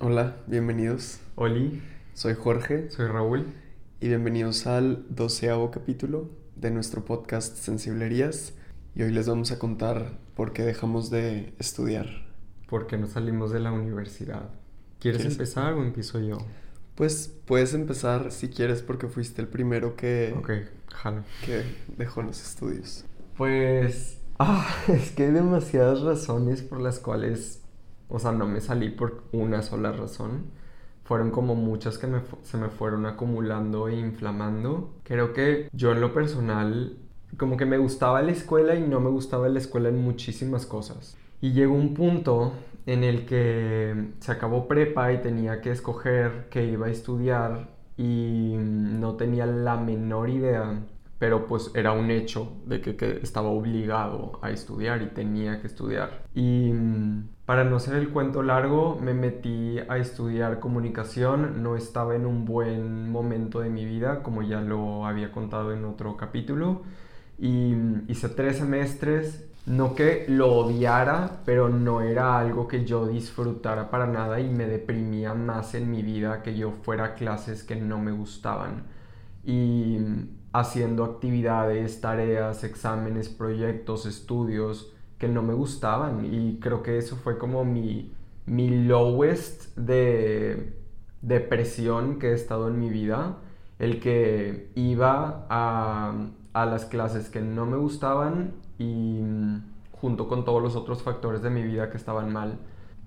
Hola, bienvenidos. Oli, Soy Jorge soy Raúl. y bienvenidos al doceavo capítulo de nuestro podcast Sensiblerías. Y hoy les vamos a contar por qué dejamos de estudiar. ¿Por qué no salimos de la universidad? ¿Quieres ¿Quieres? empezar o empiezo yo? Pues puedes empezar si quieres porque fuiste el primero que, Ok, jalo. que dejó los estudios. Pues. Ah, es que hay demasiadas razones por las cuales. O sea, no me salí por una sola razón. Fueron como muchas que se me fueron acumulando e inflamando. Creo que yo en lo personal, como que me gustaba la escuela y no me gustaba la escuela en muchísimas cosas. Y llegó un punto en el que se acabó prepa y tenía que escoger qué iba a estudiar y no tenía la menor idea, pero pues era un hecho de que, que estaba obligado a estudiar y tenía que estudiar. Y mm, para no ser el cuento largo, me metí a estudiar comunicación, no estaba en un buen momento de mi vida, como ya lo había contado en otro capítulo, y mm, hice tres semestres. No que lo odiara, pero no era algo que yo disfrutara para nada y me deprimía más en mi vida que yo fuera a clases que no me gustaban. Y mm, haciendo actividades, tareas, exámenes, proyectos, estudios que no me gustaban. Y creo que eso fue como mi, mi lowest de depresión que he estado en mi vida. El que iba a, a las clases que no me gustaban y mm, junto con todos los otros factores de mi vida que estaban mal,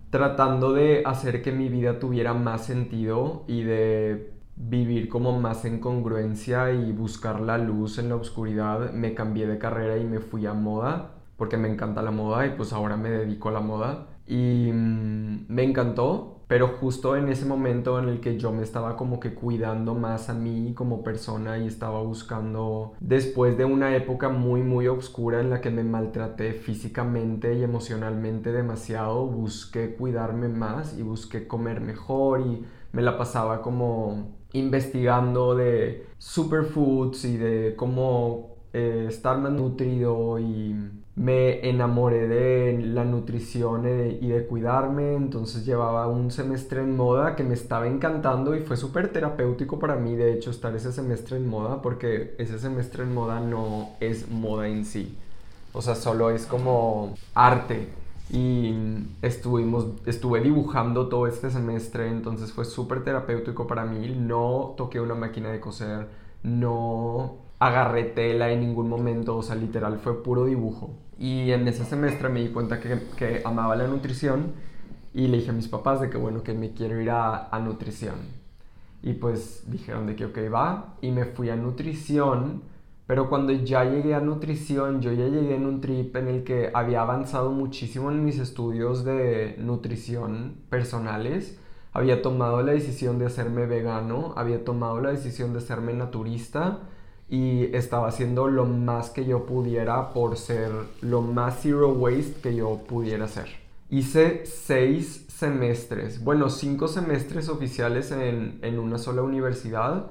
tratando de hacer que mi vida tuviera más sentido y de vivir como más en congruencia y buscar la luz en la oscuridad, me cambié de carrera y me fui a moda, porque me encanta la moda y pues ahora me dedico a la moda. Y mm, me encantó, pero justo en ese momento en el que yo me estaba como que cuidando más a mí como persona y estaba buscando, después de una época muy muy oscura en la que me maltraté físicamente y emocionalmente demasiado, busqué cuidarme más y busqué comer mejor y me la pasaba como investigando de superfoods y de cómo eh, estar más nutrido y me enamoré de la nutrición y de cuidarme, entonces llevaba un semestre en moda que me estaba encantando y fue súper terapéutico para mí de hecho estar ese semestre en moda porque ese semestre en moda no es moda en sí, o sea, solo es como arte y estuvimos, estuve dibujando todo este semestre, entonces fue súper terapéutico para mí. No toqué una máquina de coser, no agarré tela en ningún momento, o sea, literal fue puro dibujo. Y en ese semestre me di cuenta que, que amaba la nutrición y le dije a mis papás de que bueno, que me quiero ir a, a nutrición. Y pues dijeron de que ok, va, y me fui a nutrición. Pero cuando ya llegué a nutrición, yo ya llegué en un trip en el que había avanzado muchísimo en mis estudios de nutrición personales. Había tomado la decisión de hacerme vegano, había tomado la decisión de hacerme naturista y estaba haciendo lo más que yo pudiera por ser lo más zero waste que yo pudiera hacer. Hice seis semestres, bueno, cinco semestres oficiales en, en una sola universidad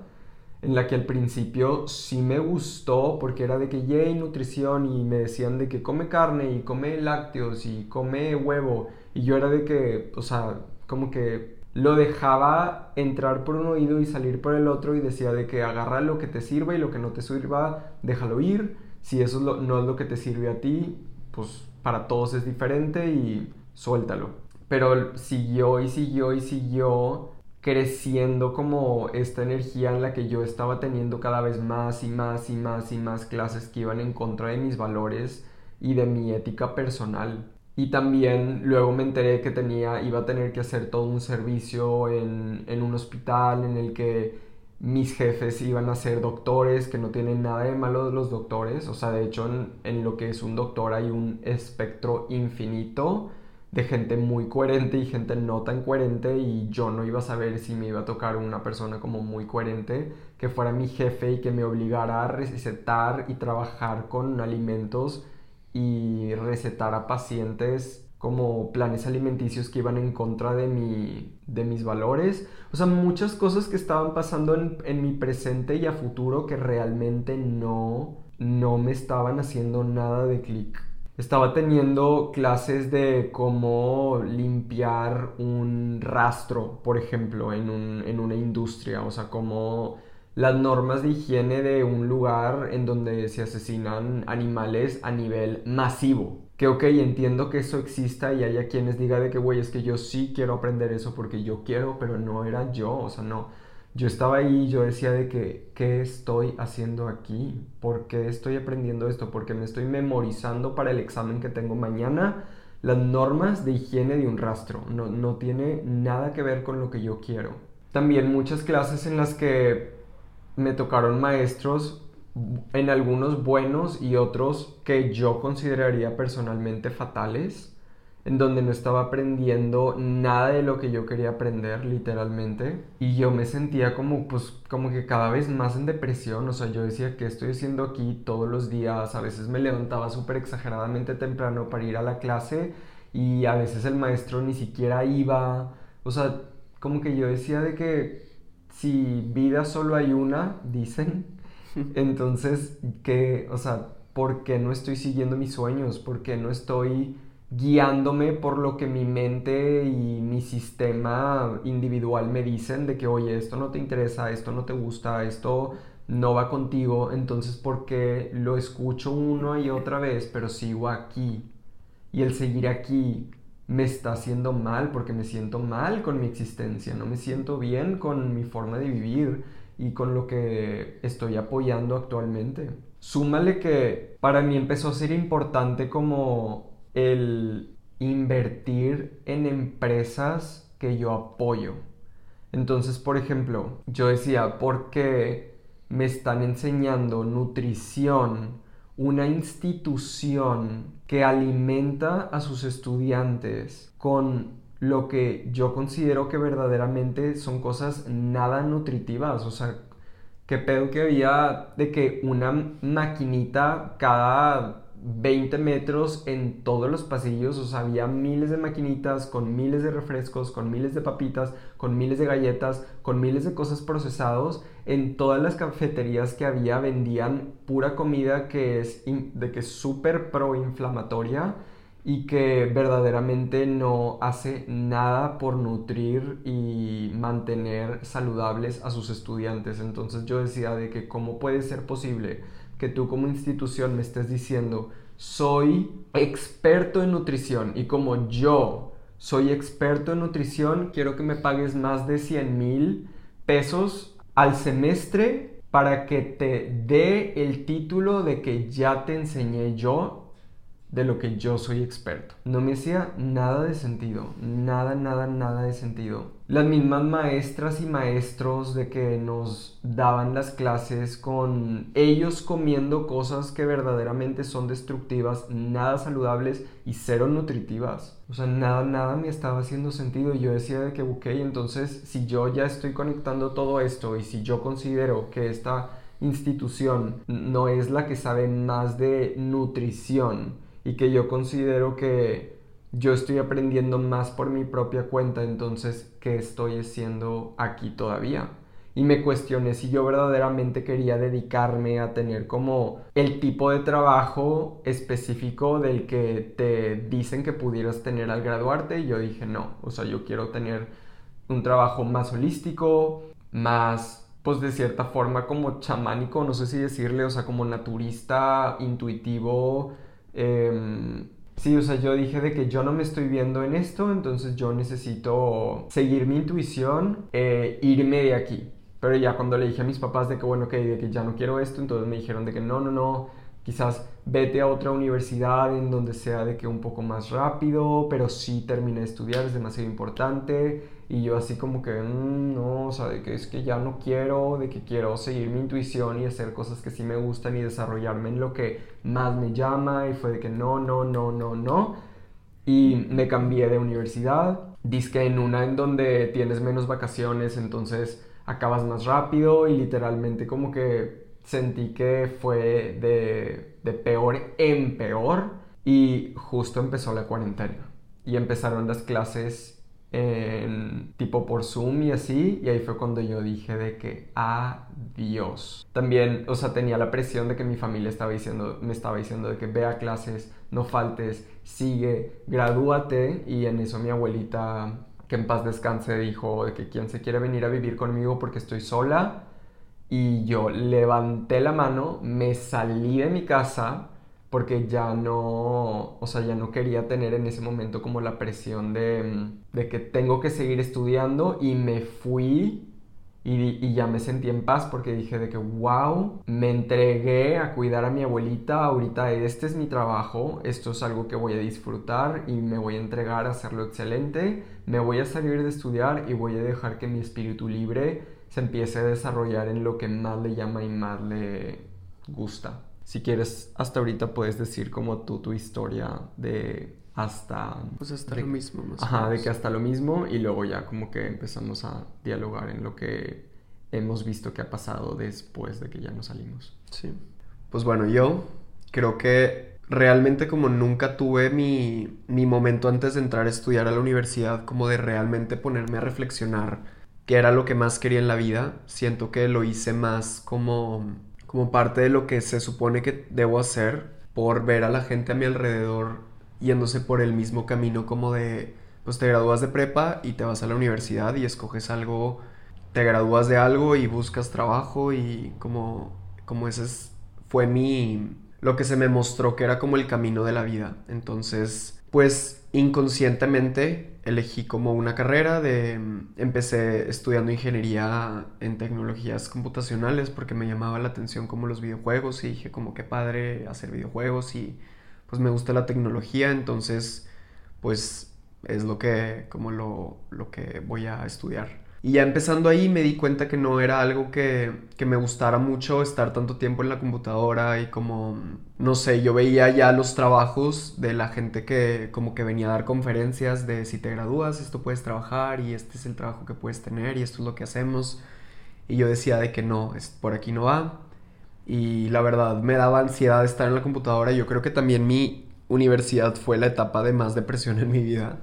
en la que al principio sí me gustó porque era de que yay nutrición y me decían de que come carne y come lácteos y come huevo y yo era de que, o sea, como que lo dejaba entrar por un oído y salir por el otro y decía de que agarra lo que te sirva y lo que no te sirva, déjalo ir. Si eso es lo- no es lo que te sirve a ti, pues para todos es diferente y suéltalo. Pero siguió y siguió y siguió creciendo como esta energía en la que yo estaba teniendo cada vez más y más y más y más clases que iban en contra de mis valores y de mi ética personal. Y también luego me enteré que tenía, iba a tener que hacer todo un servicio en, en un hospital en el que mis jefes iban a ser doctores, que no tienen nada de malo los doctores. O sea, de hecho en, en lo que es un doctor hay un espectro infinito de gente muy coherente y gente no tan coherente y yo no iba a saber si me iba a tocar una persona como muy coherente que fuera mi jefe y que me obligara a recetar y trabajar con alimentos y recetar a pacientes como planes alimenticios que iban en contra de, mi, de mis valores. O sea, muchas cosas que estaban pasando en, en mi presente y a futuro que realmente no, no me estaban haciendo nada de clic. Estaba teniendo clases de cómo limpiar un rastro, por ejemplo, en, un, en una industria, o sea, cómo las normas de higiene de un lugar en donde se asesinan animales a nivel masivo. Que ok, entiendo que eso exista y haya quienes digan de que, güey, es que yo sí quiero aprender eso porque yo quiero, pero no era yo, o sea, no. Yo estaba ahí y yo decía de que, ¿qué estoy haciendo aquí? ¿Por qué estoy aprendiendo esto? Porque me estoy memorizando para el examen que tengo mañana las normas de higiene de un rastro. No, no tiene nada que ver con lo que yo quiero. También muchas clases en las que me tocaron maestros, en algunos buenos y otros que yo consideraría personalmente fatales, en donde no estaba aprendiendo nada de lo que yo quería aprender, literalmente, y yo me sentía como, pues, como que cada vez más en depresión, o sea, yo decía, que estoy haciendo aquí todos los días? A veces me levantaba súper exageradamente temprano para ir a la clase y a veces el maestro ni siquiera iba, o sea, como que yo decía de que si vida solo hay una, dicen, entonces, que, o sea, ¿por qué no estoy siguiendo mis sueños? ¿Por qué no estoy guiándome por lo que mi mente y mi sistema individual me dicen de que, oye, esto no te interesa, esto no te gusta, esto no va contigo, entonces, ¿por qué lo escucho una y otra vez, pero sigo aquí? Y el seguir aquí me está haciendo mal porque me siento mal con mi existencia, no me siento bien con mi forma de vivir y con lo que estoy apoyando actualmente. Súmale que para mí empezó a ser importante como el invertir en empresas que yo apoyo. Entonces, por ejemplo, yo decía, porque me están enseñando nutrición, una institución que alimenta a sus estudiantes con lo que yo considero que verdaderamente son cosas nada nutritivas, o sea, qué pedo que había de que una maquinita cada 20 metros en todos los pasillos, o sea, había miles de maquinitas con miles de refrescos, con miles de papitas, con miles de galletas, con miles de cosas procesados. En todas las cafeterías que había vendían pura comida que es de que súper proinflamatoria y que verdaderamente no hace nada por nutrir y mantener saludables a sus estudiantes. Entonces yo decía de que cómo puede ser posible que tú como institución me estés diciendo, soy experto en nutrición y como yo soy experto en nutrición, quiero que me pagues más de 100 mil pesos al semestre para que te dé el título de que ya te enseñé yo de lo que yo soy experto. No me hacía nada de sentido, nada, nada, nada de sentido. Las mismas maestras y maestros de que nos daban las clases con ellos comiendo cosas que verdaderamente son destructivas, nada saludables y cero nutritivas. O sea, nada, nada me estaba haciendo sentido. Yo decía de que, ok, entonces si yo ya estoy conectando todo esto y si yo considero que esta institución no es la que sabe más de nutrición, y que yo considero que yo estoy aprendiendo más por mi propia cuenta, entonces, ¿qué estoy haciendo aquí todavía? Y me cuestioné si yo verdaderamente quería dedicarme a tener como el tipo de trabajo específico del que te dicen que pudieras tener al graduarte. Y yo dije, no, o sea, yo quiero tener un trabajo más holístico, más, pues de cierta forma como chamánico, no sé si decirle, o sea, como naturista, intuitivo, Em, sí, o sea, yo dije de que yo no me estoy viendo en esto, entonces yo necesito seguir mi intuición, e irme de aquí. Pero ya cuando le dije a mis papás de que, bueno, que, de que ya no quiero esto, entonces me dijeron de que no, no, no, quizás vete a otra universidad en donde sea de que un poco más rápido, pero sí termine de estudiar, es demasiado importante. Y yo así como que, mm, no, o sea, de que es que ya no quiero, de que quiero seguir mi intuición y hacer cosas que sí me gustan y desarrollarme en lo que más me llama. Y fue de que no, no, no, no, no. Y me cambié de universidad. Disque en una en donde tienes menos vacaciones, entonces acabas más rápido y literalmente como que sentí que fue de, de peor en peor y justo empezó la cuarentena y empezaron las clases en, tipo por Zoom y así, y ahí fue cuando yo dije de que Dios. También, o sea, tenía la presión de que mi familia estaba diciendo, me estaba diciendo de que ve a clases, no faltes, sigue, gradúate. Y en eso mi abuelita, que en paz descanse, dijo de que quien se quiere venir a vivir conmigo porque estoy sola. Y yo levanté la mano, me salí de mi casa porque ya no, o sea, ya no quería tener en ese momento como la presión de, de que tengo que seguir estudiando y me fui y, ya me sentí en paz porque dije de que, wow, me entregué a cuidar a mi abuelita, ahorita este es mi trabajo, esto es algo que voy a disfrutar y me voy a entregar a hacerlo excelente, me voy a salir de estudiar y voy a dejar que mi espíritu libre se empiece a desarrollar en lo que más le llama y más le gusta. Si quieres, hasta ahorita puedes decir como tú tu historia de hasta... Pues hasta lo mismo, más Ajá, de que hasta lo mismo y luego ya como que empezamos a dialogar en lo que hemos visto que ha pasado después de que ya nos salimos. Sí. Pues bueno, yo creo que realmente como nunca tuve mi, mi momento antes de entrar a estudiar a la universidad, como de realmente ponerme a reflexionar qué era lo que más quería en la vida, siento que lo hice más como, como parte de lo que se supone que debo hacer por ver a la gente a mi alrededor yéndose por el mismo camino como de, pues te gradúas de prepa y te vas a la universidad y escoges algo, te gradúas de algo y buscas trabajo y como, como ese fue mi, lo que se me mostró que era como el camino de la vida. Entonces, pues inconscientemente elegí como una carrera de empecé estudiando ingeniería en tecnologías computacionales porque me llamaba la atención como los videojuegos y dije como qué padre hacer videojuegos y pues me gusta la tecnología, entonces pues es lo que, como lo, lo que voy a estudiar. Y ya empezando ahí me di cuenta que no era algo que, que, me gustara mucho estar tanto tiempo en la computadora y como, no sé, yo veía ya los trabajos de la gente que como que venía a dar conferencias de si te gradúas, esto puedes trabajar y este es el trabajo que puedes tener y esto es lo que hacemos. Y yo decía de que no, es, por aquí no va y la verdad me daba ansiedad estar en la computadora. Yo creo que también mi universidad fue la etapa de más depresión en mi vida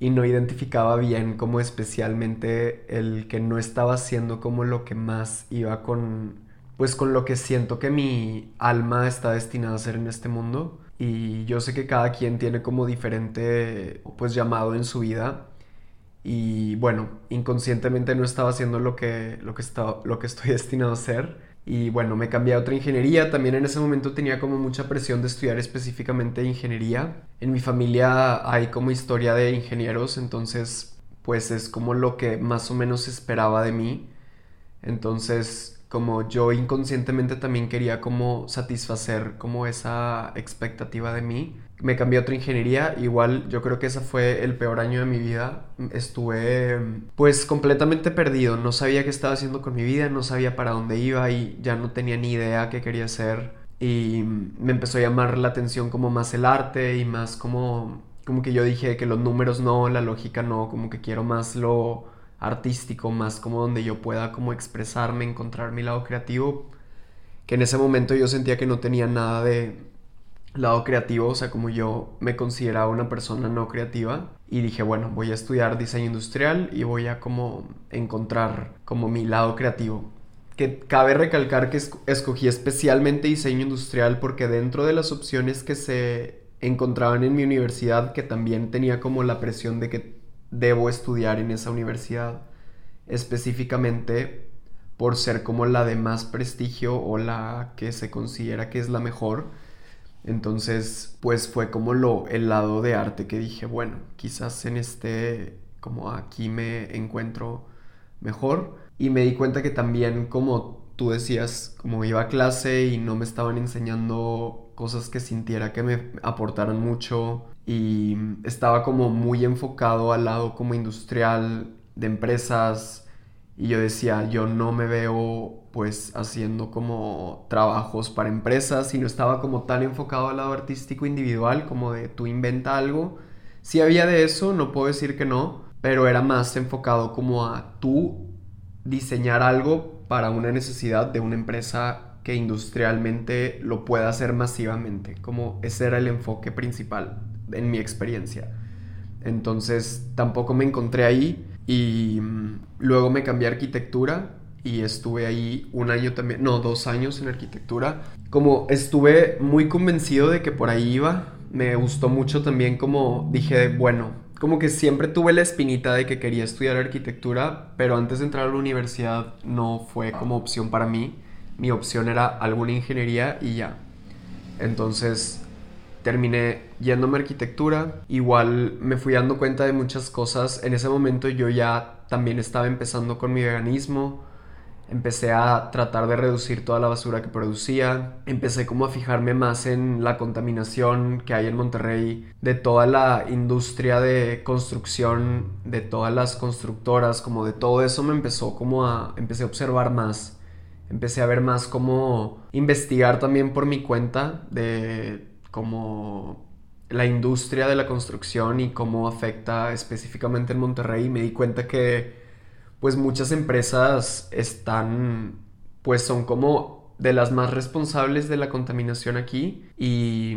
y no identificaba bien como especialmente el que no estaba haciendo como lo que más iba con pues con lo que siento que mi alma está destinada a hacer en este mundo. Y yo sé que cada quien tiene como diferente pues llamado en su vida. Y bueno, inconscientemente no estaba haciendo lo que lo que lo que estoy destinado a hacer y bueno, me cambié a otra ingeniería. También en ese momento tenía como mucha presión de estudiar específicamente ingeniería. En mi familia hay como historia de ingenieros, entonces pues es como lo que más o menos esperaba de mí. Entonces como yo inconscientemente también quería como satisfacer como esa expectativa de mí. Me cambié a otra ingeniería, igual yo creo que ese fue el peor año de mi vida. Estuve pues completamente perdido, no sabía qué estaba haciendo con mi vida, no sabía para dónde iba y ya no tenía ni idea qué quería hacer. Y me empezó a llamar la atención como más el arte y más como como que yo dije que los números no, la lógica no, como que quiero más lo artístico, más como donde yo pueda como expresarme, encontrar mi lado creativo, que en ese momento yo sentía que no tenía nada de lado creativo, o sea, como yo me consideraba una persona no creativa y dije, bueno, voy a estudiar diseño industrial y voy a como encontrar como mi lado creativo. Que cabe recalcar que escogí especialmente diseño industrial porque dentro de las opciones que se encontraban en mi universidad, que también tenía como la presión de que debo estudiar en esa universidad específicamente por ser como la de más prestigio o la que se considera que es la mejor. Entonces, pues fue como lo el lado de arte que dije, bueno, quizás en este como aquí me encuentro mejor y me di cuenta que también como tú decías, como iba a clase y no me estaban enseñando cosas que sintiera que me aportaran mucho y estaba como muy enfocado al lado como industrial de empresas y yo decía, yo no me veo pues haciendo como trabajos para empresas, sino estaba como tan enfocado al lado artístico individual como de tú inventa algo. Sí había de eso, no puedo decir que no, pero era más enfocado como a tú diseñar algo para una necesidad de una empresa que industrialmente lo pueda hacer masivamente, como ese era el enfoque principal en mi experiencia. Entonces tampoco me encontré ahí y luego me cambié a arquitectura y estuve ahí un año también, no, dos años en arquitectura. Como estuve muy convencido de que por ahí iba, me gustó mucho también como dije, bueno, como que siempre tuve la espinita de que quería estudiar arquitectura, pero antes de entrar a la universidad no fue como opción para mí. Mi opción era alguna ingeniería y ya. Entonces terminé yéndome a arquitectura. Igual me fui dando cuenta de muchas cosas. En ese momento yo ya también estaba empezando con mi veganismo. Empecé a tratar de reducir toda la basura que producía. Empecé como a fijarme más en la contaminación que hay en Monterrey, de toda la industria de construcción, de todas las constructoras, como de todo eso me empezó como a... empecé a observar más. Empecé a ver más como investigar también por mi cuenta de como la industria de la construcción y cómo afecta específicamente en Monterrey. Me di cuenta que pues muchas empresas están, pues son como de las más responsables de la contaminación aquí y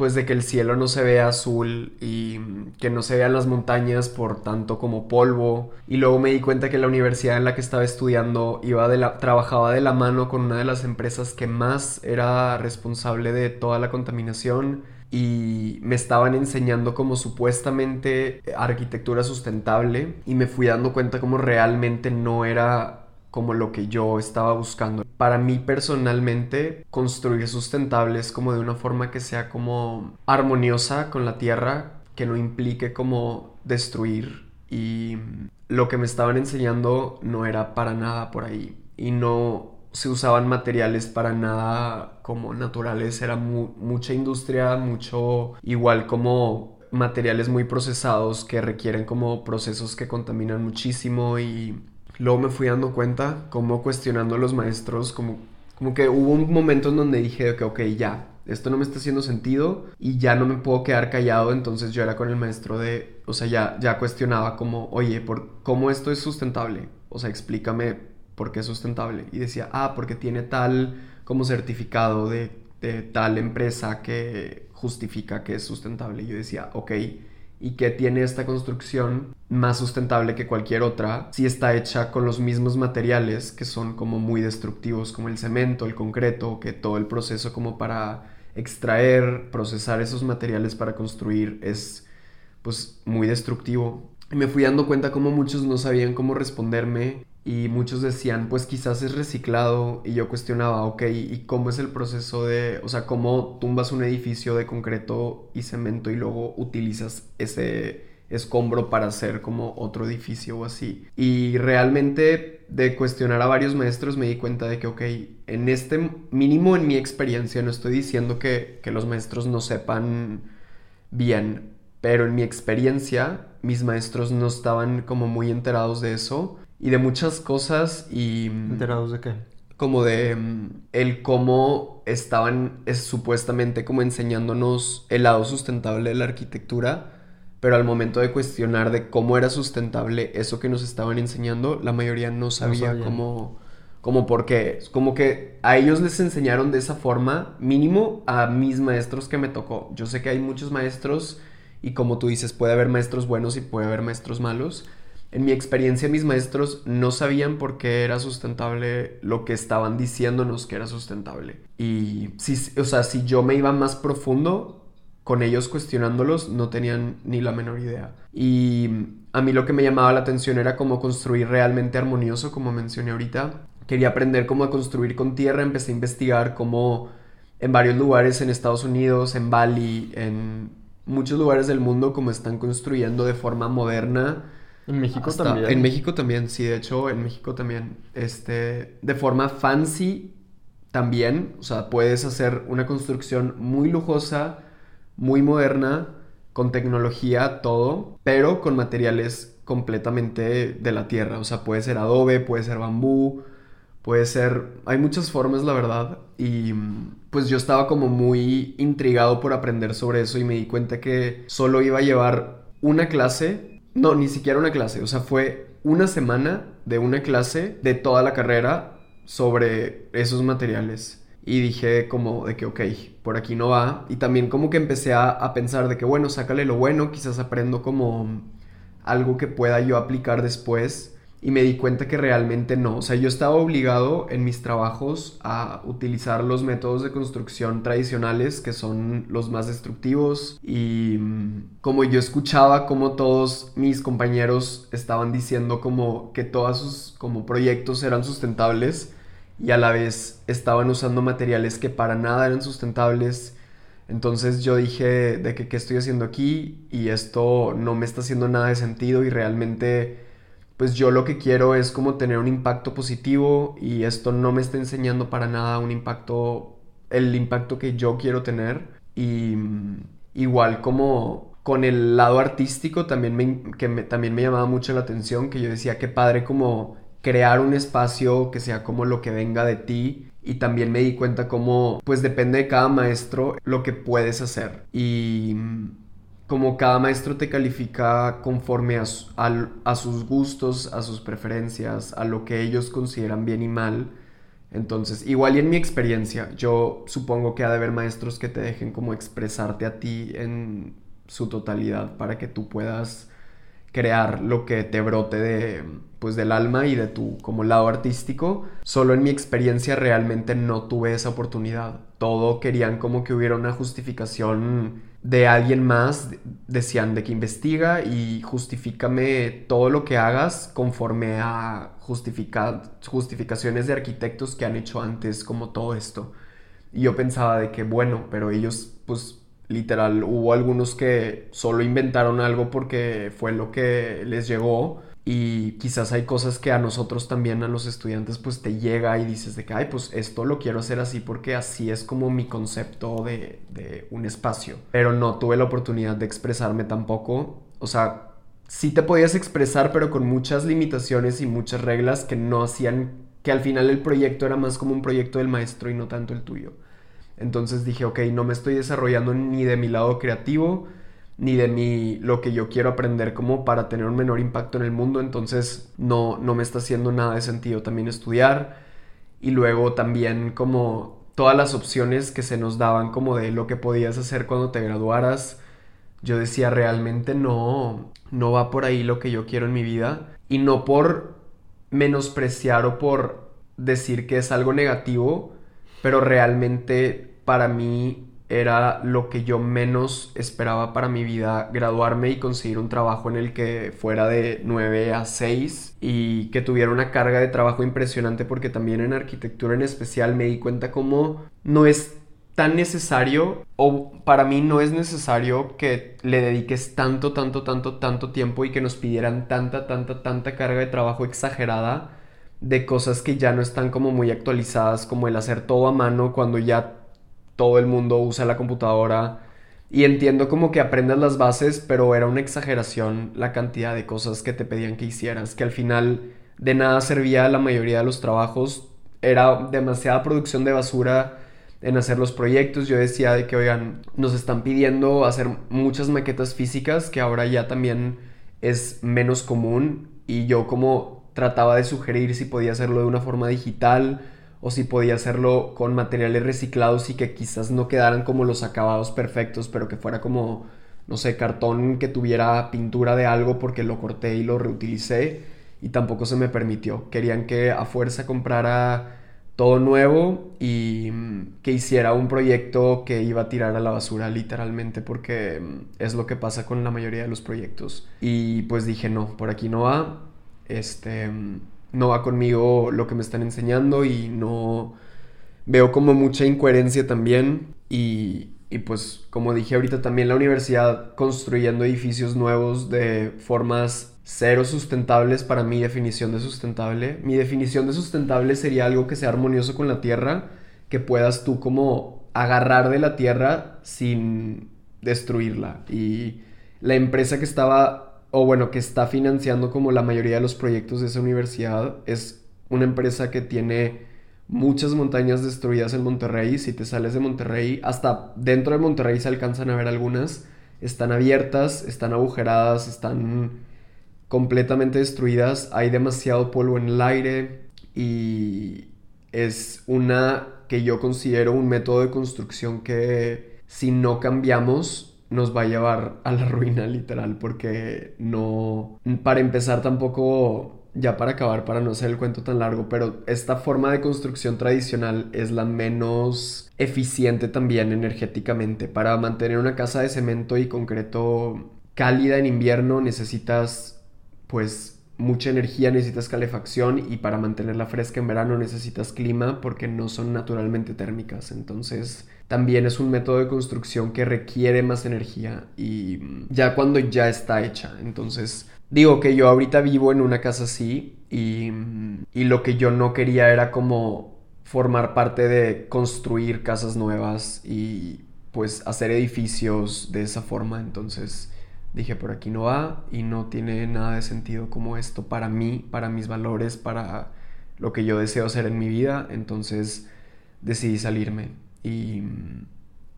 pues de que el cielo no se vea azul y que no se vean las montañas por tanto como polvo. Y luego me di cuenta que la universidad en la que estaba estudiando iba de la, trabajaba de la mano con una de las empresas que más era responsable de toda la contaminación y me estaban enseñando como supuestamente arquitectura sustentable y me fui dando cuenta como realmente no era como lo que yo estaba buscando. Para mí personalmente, construir sustentables como de una forma que sea como armoniosa con la tierra, que no implique como destruir. Y lo que me estaban enseñando no era para nada por ahí. Y no se usaban materiales para nada como naturales. Era mucha industria, mucho igual como materiales muy procesados que requieren como procesos que contaminan muchísimo y luego me fui dando cuenta, como cuestionando a los maestros, como, como que hubo un momento en donde dije que, ok, ya, esto no me está haciendo sentido y ya no me puedo quedar callado, entonces yo era con el maestro de, o sea, ya, ya cuestionaba como, oye, ¿por, ¿cómo esto es sustentable? O sea, explícame por qué es sustentable. Y decía, ah, porque tiene tal como certificado de, de tal empresa que justifica que es sustentable. Yo decía, ok, y que tiene esta construcción más sustentable que cualquier otra si está hecha con los mismos materiales que son como muy destructivos como el cemento, el concreto, que todo el proceso como para extraer, procesar esos materiales para construir es pues muy destructivo. Me fui dando cuenta como muchos no sabían cómo responderme y muchos decían, pues quizás es reciclado y yo cuestionaba, ok, ¿y cómo es el proceso de, o sea, cómo tumbas un edificio de concreto y cemento y luego utilizas ese escombro para hacer como otro edificio o así? Y realmente de cuestionar a varios maestros me di cuenta de que, ok, en este mínimo en mi experiencia, no estoy diciendo que, que los maestros no sepan bien, pero en mi experiencia mis maestros no estaban como muy enterados de eso y de muchas cosas y... Mm, ¿Enterados de qué? Como de mm, el cómo estaban es, supuestamente como enseñándonos el lado sustentable de la arquitectura, pero al momento de cuestionar de cómo era sustentable eso que nos estaban enseñando, la mayoría no sabía cómo, cómo por qué. Como que a ellos les enseñaron de esa forma, mínimo a mis maestros que me tocó. Yo sé que hay muchos maestros y como tú dices, puede haber maestros buenos y puede haber maestros malos en mi experiencia, mis maestros no sabían por qué era sustentable lo que estaban diciéndonos que era sustentable. Y si, o sea, si yo me iba más profundo con ellos cuestionándolos, no tenían ni la menor idea. Y a mí lo que me llamaba la atención era cómo construir realmente armonioso, como mencioné ahorita. Quería aprender cómo construir con tierra, empecé a investigar cómo en varios lugares en Estados Unidos, en Bali, en muchos lugares del mundo, como están construyendo de forma moderna en México también. En México también, sí, de hecho, en México también. Este, de forma fancy también, o sea, puedes hacer una construcción muy lujosa, muy moderna, con tecnología, todo, pero con materiales completamente de la tierra. O sea, puede ser adobe, puede ser bambú, puede ser... Hay muchas formas, la verdad. Y pues yo estaba como muy intrigado por aprender sobre eso y me di cuenta que solo iba a llevar una clase no, ni siquiera una clase. O sea, fue una semana de una clase de toda la carrera sobre esos materiales. Y dije como de que, ok, por aquí no va. Y también como que empecé a, pensar de que, bueno, sácale lo bueno, quizás aprendo como algo que pueda yo aplicar después. Y me di cuenta que realmente no. O sea, yo estaba obligado en mis trabajos a utilizar los métodos de construcción tradicionales, que son los más destructivos. Y mm, como yo escuchaba como todos mis compañeros estaban diciendo como que todos sus como proyectos eran sustentables y a la vez estaban usando materiales que para nada eran sustentables. Entonces yo dije de que qué estoy haciendo aquí y esto no me está haciendo nada de sentido y realmente pues yo lo que quiero es como tener un impacto positivo y esto no me está enseñando para nada un impacto, el impacto que yo quiero tener. Y mm, igual como con el lado artístico también me, que también me llamaba mucho la atención, que yo decía que padre como crear un espacio que sea como lo que venga de ti y también me di cuenta como pues depende de cada maestro lo que puedes hacer y mm, como cada maestro te califica conforme a, sus gustos, a sus preferencias, a lo que ellos consideran bien y mal. Entonces, igual y en mi experiencia, yo supongo que ha de haber maestros que te dejen como expresarte a ti en su totalidad para que tú puedas crear lo que te brote de pues del alma y de tu como lado artístico. Solo en mi experiencia realmente no tuve esa oportunidad. Todo querían como que hubiera una justificación de alguien más decían de que investiga y justifícame todo lo que hagas conforme a justificaciones de arquitectos que han hecho antes como todo esto. Y yo pensaba de que bueno, pero ellos pues literal hubo algunos que solo inventaron algo porque fue lo que les llegó y quizás hay cosas que a nosotros también, a los estudiantes, pues te llega y dices de que, ay, pues esto lo quiero hacer así porque así es como mi concepto de, de un espacio. Pero no tuve la oportunidad de expresarme tampoco. O sea, sí te podías expresar, pero con muchas limitaciones y muchas reglas que no hacían que al final el proyecto era más como un proyecto del maestro y no tanto el tuyo. Entonces dije, ok, no me estoy desarrollando ni de mi lado creativo, ni de mi lo que yo quiero aprender como para tener un menor impacto en el mundo, entonces no, no me está haciendo nada de sentido también estudiar. Y luego también como todas las opciones que se nos daban como de lo que podías hacer cuando te graduaras, yo decía realmente no, no va por ahí lo que yo quiero en mi vida y no por menospreciar o por decir que es algo negativo, pero realmente para mí era lo que yo menos esperaba para mi vida, graduarme y conseguir un trabajo en el que fuera de 9 a 6 y que tuviera una carga de trabajo impresionante porque también en arquitectura en especial me di cuenta como no es tan necesario o para mí no es necesario que le dediques tanto, tanto, tanto, tanto tiempo y que nos pidieran tanta, tanta, tanta carga de trabajo exagerada de cosas que ya no están como muy actualizadas, como el hacer todo a mano cuando ya todo el mundo usa la computadora. Y entiendo como que aprendas las bases, pero era una exageración la cantidad de cosas que te pedían que hicieras, que al final de nada servía la mayoría de los trabajos. Era demasiada producción de basura en hacer los proyectos. Yo decía de que, oigan, nos están pidiendo hacer muchas maquetas físicas, que ahora ya también es menos común. Y yo como trataba de sugerir si podía hacerlo de una forma digital o si podía hacerlo con materiales reciclados y que quizás no quedaran como los acabados perfectos, pero que fuera como, no sé, cartón que tuviera pintura de algo porque lo corté y lo reutilicé y tampoco se me permitió. Querían que a fuerza comprara todo nuevo y mm, que hiciera un proyecto que iba a tirar a la basura literalmente porque mm, es lo que pasa con la mayoría de los proyectos. Y pues dije, no, por aquí no va. Este mm, no va conmigo lo que me están enseñando y no veo como mucha incoherencia también y, y pues como dije ahorita también la universidad construyendo edificios nuevos de formas cero sustentables para mi definición de sustentable. Mi definición de sustentable sería algo que sea armonioso con la tierra, que puedas tú como agarrar de la tierra sin destruirla. Y la empresa que estaba o bueno, que está financiando como la mayoría de los proyectos de esa universidad, es una empresa que tiene muchas montañas destruidas en Monterrey. Si te sales de Monterrey, hasta dentro de Monterrey se alcanzan a ver algunas. Están abiertas, están agujeradas, están completamente destruidas. Hay demasiado polvo en el aire y es una que yo considero un método de construcción que si no cambiamos nos va a llevar a la ruina literal porque no, para empezar tampoco ya para acabar, para no hacer el cuento tan largo, pero esta forma de construcción tradicional es la menos eficiente también energéticamente. Para mantener una casa de cemento y concreto cálida en invierno necesitas pues mucha energía, necesitas calefacción y para mantenerla fresca en verano necesitas clima porque no son naturalmente térmicas. Entonces también es un método de construcción que requiere más energía y ya cuando ya está hecha. Entonces digo que yo ahorita vivo en una casa así y, y lo que yo no quería era como formar parte de construir casas nuevas y pues hacer edificios de esa forma. Entonces dije, por aquí no va y no tiene nada de sentido como esto para mí, para mis valores, para lo que yo deseo hacer en mi vida. Entonces decidí salirme y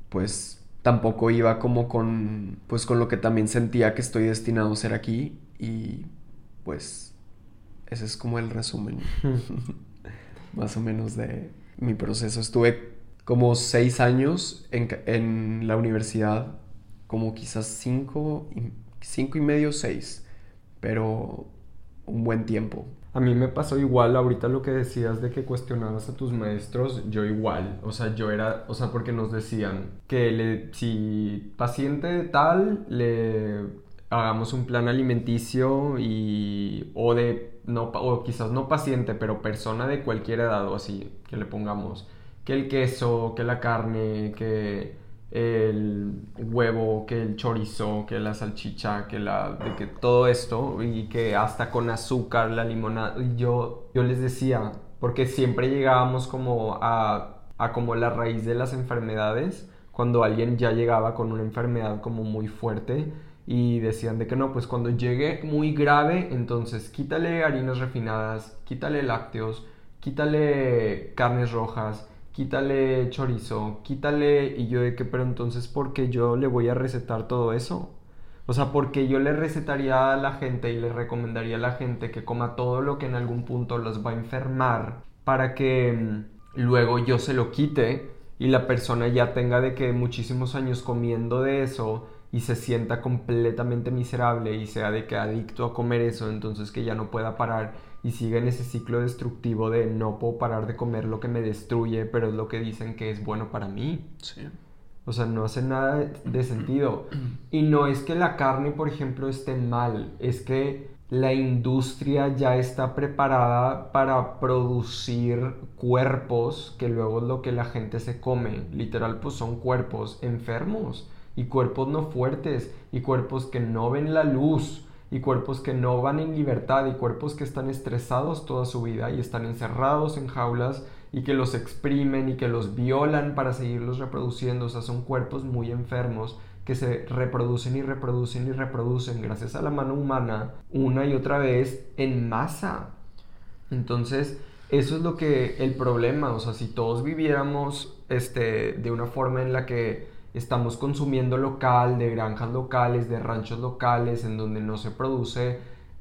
pues tampoco iba como con pues con lo que también sentía que estoy destinado a ser aquí y pues ese es como el resumen más o menos de mi proceso. Estuve como seis años en, en la universidad como quizás cinco, cinco y medio, seis, pero un buen tiempo. A mí me pasó igual ahorita lo que decías de que cuestionabas a tus maestros, yo igual, o sea, yo era, o sea, porque nos decían que le, si paciente tal, le hagamos un plan alimenticio y, o de, no, o quizás no paciente, pero persona de cualquier edad o así, que le pongamos, que el queso, que la carne, que el huevo, que el chorizo, que la salchicha, que la de que todo esto y que hasta con azúcar, la limonada, yo yo les decía, porque siempre llegábamos como a, a como la raíz de las enfermedades, cuando alguien ya llegaba con una enfermedad como muy fuerte y decían de que no, pues cuando llegue muy grave, entonces quítale harinas refinadas, quítale lácteos, quítale carnes rojas, quítale chorizo, quítale, y yo de que, pero entonces, ¿por qué yo le voy a recetar todo eso? O sea, porque yo le recetaría a la gente y le recomendaría a la gente que coma todo lo que en algún punto los va a enfermar para que mm, luego yo se lo quite y la persona ya tenga de que muchísimos años comiendo de eso y se sienta completamente miserable y sea de que adicto a comer eso, entonces que ya no pueda parar y sigue en ese ciclo destructivo de no puedo parar de comer lo que me destruye, pero es lo que dicen que es bueno para mí. Sí. O sea, no hace nada de sentido. Y no es que la carne, por ejemplo, esté mal, es que la industria ya está preparada para producir cuerpos que luego es lo que la gente se come. Literal, pues son cuerpos enfermos y cuerpos no fuertes y cuerpos que no ven la luz y cuerpos que no van en libertad y cuerpos que están estresados toda su vida y están encerrados en jaulas y que los exprimen y que los violan para seguirlos reproduciendo. O sea, son cuerpos muy enfermos que se reproducen y reproducen y reproducen gracias a la mano humana una y otra vez en masa. Entonces, eso es lo que el problema, o sea, si todos viviéramos este, de una forma en la que estamos consumiendo local, de granjas locales, de ranchos locales, en donde no se produce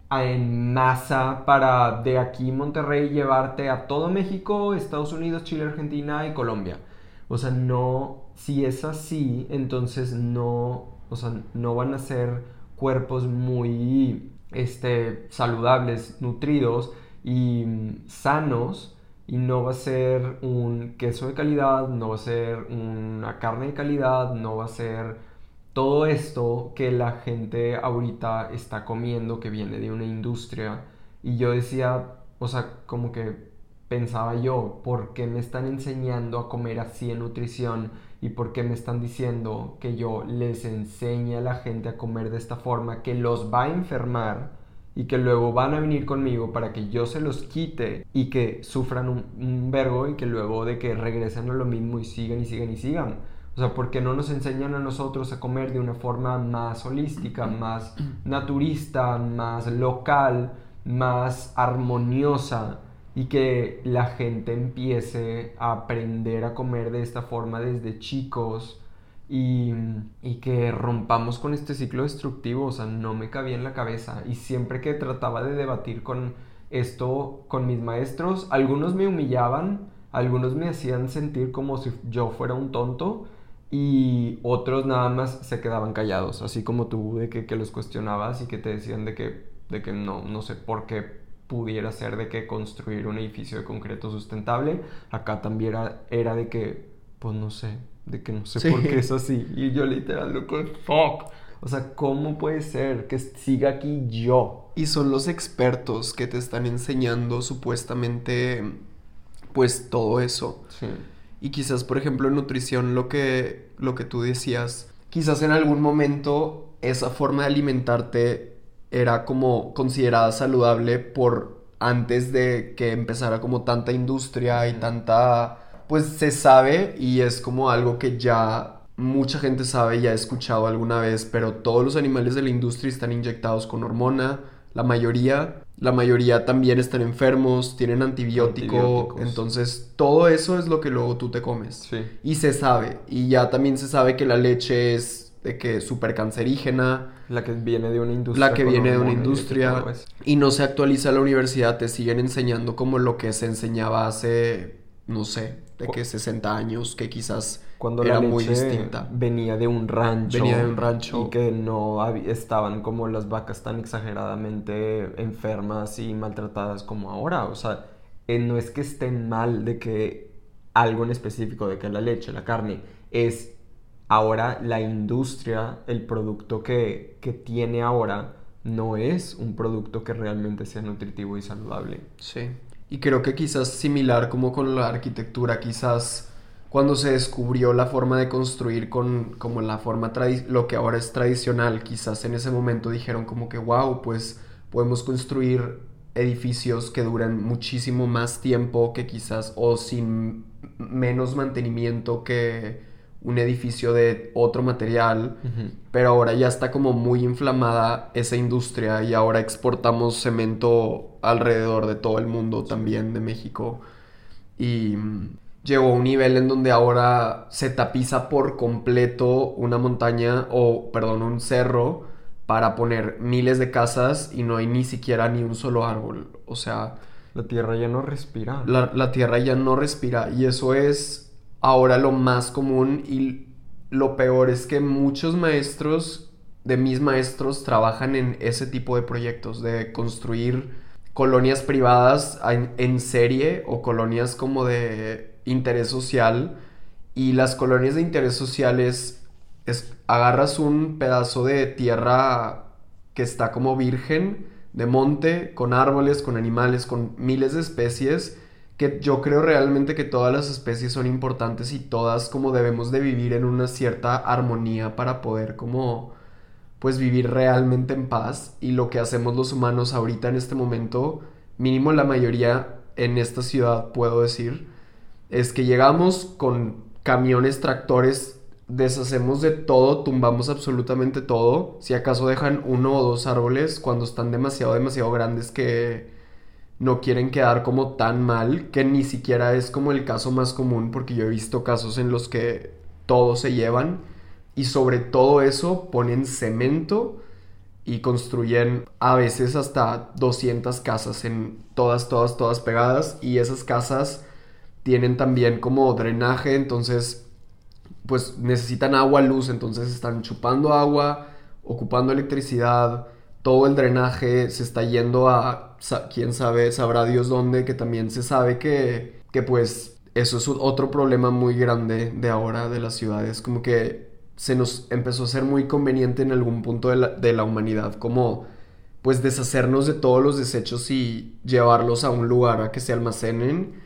en masa para de aquí Monterrey llevarte a todo México, Estados Unidos, Chile, Argentina y Colombia. O sea, no, si es así, entonces no, o sea, no van a ser cuerpos muy este, saludables, nutridos y sanos y no va a ser un queso de calidad, no va a ser una carne de calidad, no va a ser todo esto que la gente ahorita está comiendo que viene de una industria. Y yo decía, o sea, como que pensaba yo, ¿por qué me están enseñando a comer así en nutrición? ¿Y por qué me están diciendo que yo les enseñe a la gente a comer de esta forma que los va a enfermar? Y que luego van a venir conmigo para que yo se los quite y que sufran un, vergo y que luego de que regresen a lo mismo y sigan y sigan y sigan. O sea, porque no nos enseñan a nosotros a comer de una forma más holística, más naturista, más local, más armoniosa y que la gente empiece a aprender a comer de esta forma desde chicos y, que rompamos con este ciclo destructivo, o sea, no me cabía en la cabeza. Y siempre que trataba de debatir con esto con mis maestros, algunos me humillaban, algunos me hacían sentir como si yo fuera un tonto y otros nada más se quedaban callados, así como tú de que, que los cuestionabas y que te decían de que, de que no, no sé por qué pudiera ser de que construir un edificio de concreto sustentable, acá también era, era de que, pues no sé, de que no sé por qué es así. Y yo literal, loco, fuck. O sea, ¿cómo puede ser que siga aquí yo? Y son los expertos que te están enseñando supuestamente, pues todo eso. Sí. Y quizás, por ejemplo, en nutrición, lo que, lo que tú decías, quizás en algún momento esa forma de alimentarte era como considerada saludable por antes de que empezara como tanta industria y tanta pues se sabe y es como algo que ya mucha gente sabe y ha escuchado alguna vez, pero todos los animales de la industria están inyectados con hormona, la mayoría, la mayoría también están enfermos, tienen antibiótico, Antibióticos. entonces todo eso es lo que luego tú te comes. Sí. Y se sabe, y ya también se sabe que la leche es de que súper cancerígena, La que viene de una industria. la que viene de una y industria eso. y no se actualiza la universidad, te siguen enseñando como lo que se enseñaba hace, no sé, de que 60 años, que quizás Cuando era la muy leche distinta. venía de un rancho. Venía de un rancho. Y que no estaban como las vacas tan exageradamente enfermas y maltratadas como ahora. O sea, eh, no es que estén mal de que algo en específico, de que la leche, la carne, es ahora la industria, el producto que, que tiene ahora, no es un producto que realmente sea nutritivo y saludable. Sí. Y creo que quizás similar como con la arquitectura, quizás cuando se descubrió la forma de construir con como la forma lo que ahora es tradicional, quizás en ese momento dijeron como que wow, pues podemos construir edificios que duran muchísimo más tiempo que quizás o sin menos mantenimiento que un edificio de otro material pero ahora ya está como muy inflamada esa industria y ahora exportamos cemento alrededor de todo el mundo, también de México. Y mm, llegó a un nivel en donde ahora se tapiza por completo una montaña o, perdón, un cerro para poner miles de casas y no hay ni siquiera ni un solo árbol. O sea, La tierra ya no respira. la, la tierra ya no respira y eso es ahora lo más común y lo peor es que muchos maestros de mis maestros trabajan en ese tipo de proyectos de construir colonias privadas en, en serie o colonias como de interés social. Y las colonias de interés social es, es agarras un pedazo de tierra que está como virgen de monte, con árboles, con animales, con miles de especies, que yo creo realmente que todas las especies son importantes y todas como debemos de vivir en una cierta armonía para poder como pues vivir realmente en paz y lo que hacemos los humanos ahorita en este momento, mínimo la mayoría en esta ciudad puedo decir, es que llegamos con camiones, tractores, deshacemos de todo, tumbamos absolutamente todo. Si acaso dejan uno o dos árboles cuando están demasiado, demasiado grandes que no quieren quedar como tan mal, que ni siquiera es como el caso más común, porque yo he visto casos en los que todo se llevan y sobre todo eso ponen cemento y construyen a veces hasta 200 casas en todas, todas, todas pegadas y esas casas tienen también como drenaje, entonces pues necesitan agua, luz, entonces están chupando agua, ocupando electricidad, todo el drenaje se está yendo a, quién sabe, sabrá Dios dónde, que también se sabe que, que pues eso es otro problema muy grande de ahora de las ciudades, como que se nos empezó a ser muy conveniente en algún punto de la, de la humanidad, como pues deshacernos de todos los desechos y llevarlos a un lugar a que se almacenen.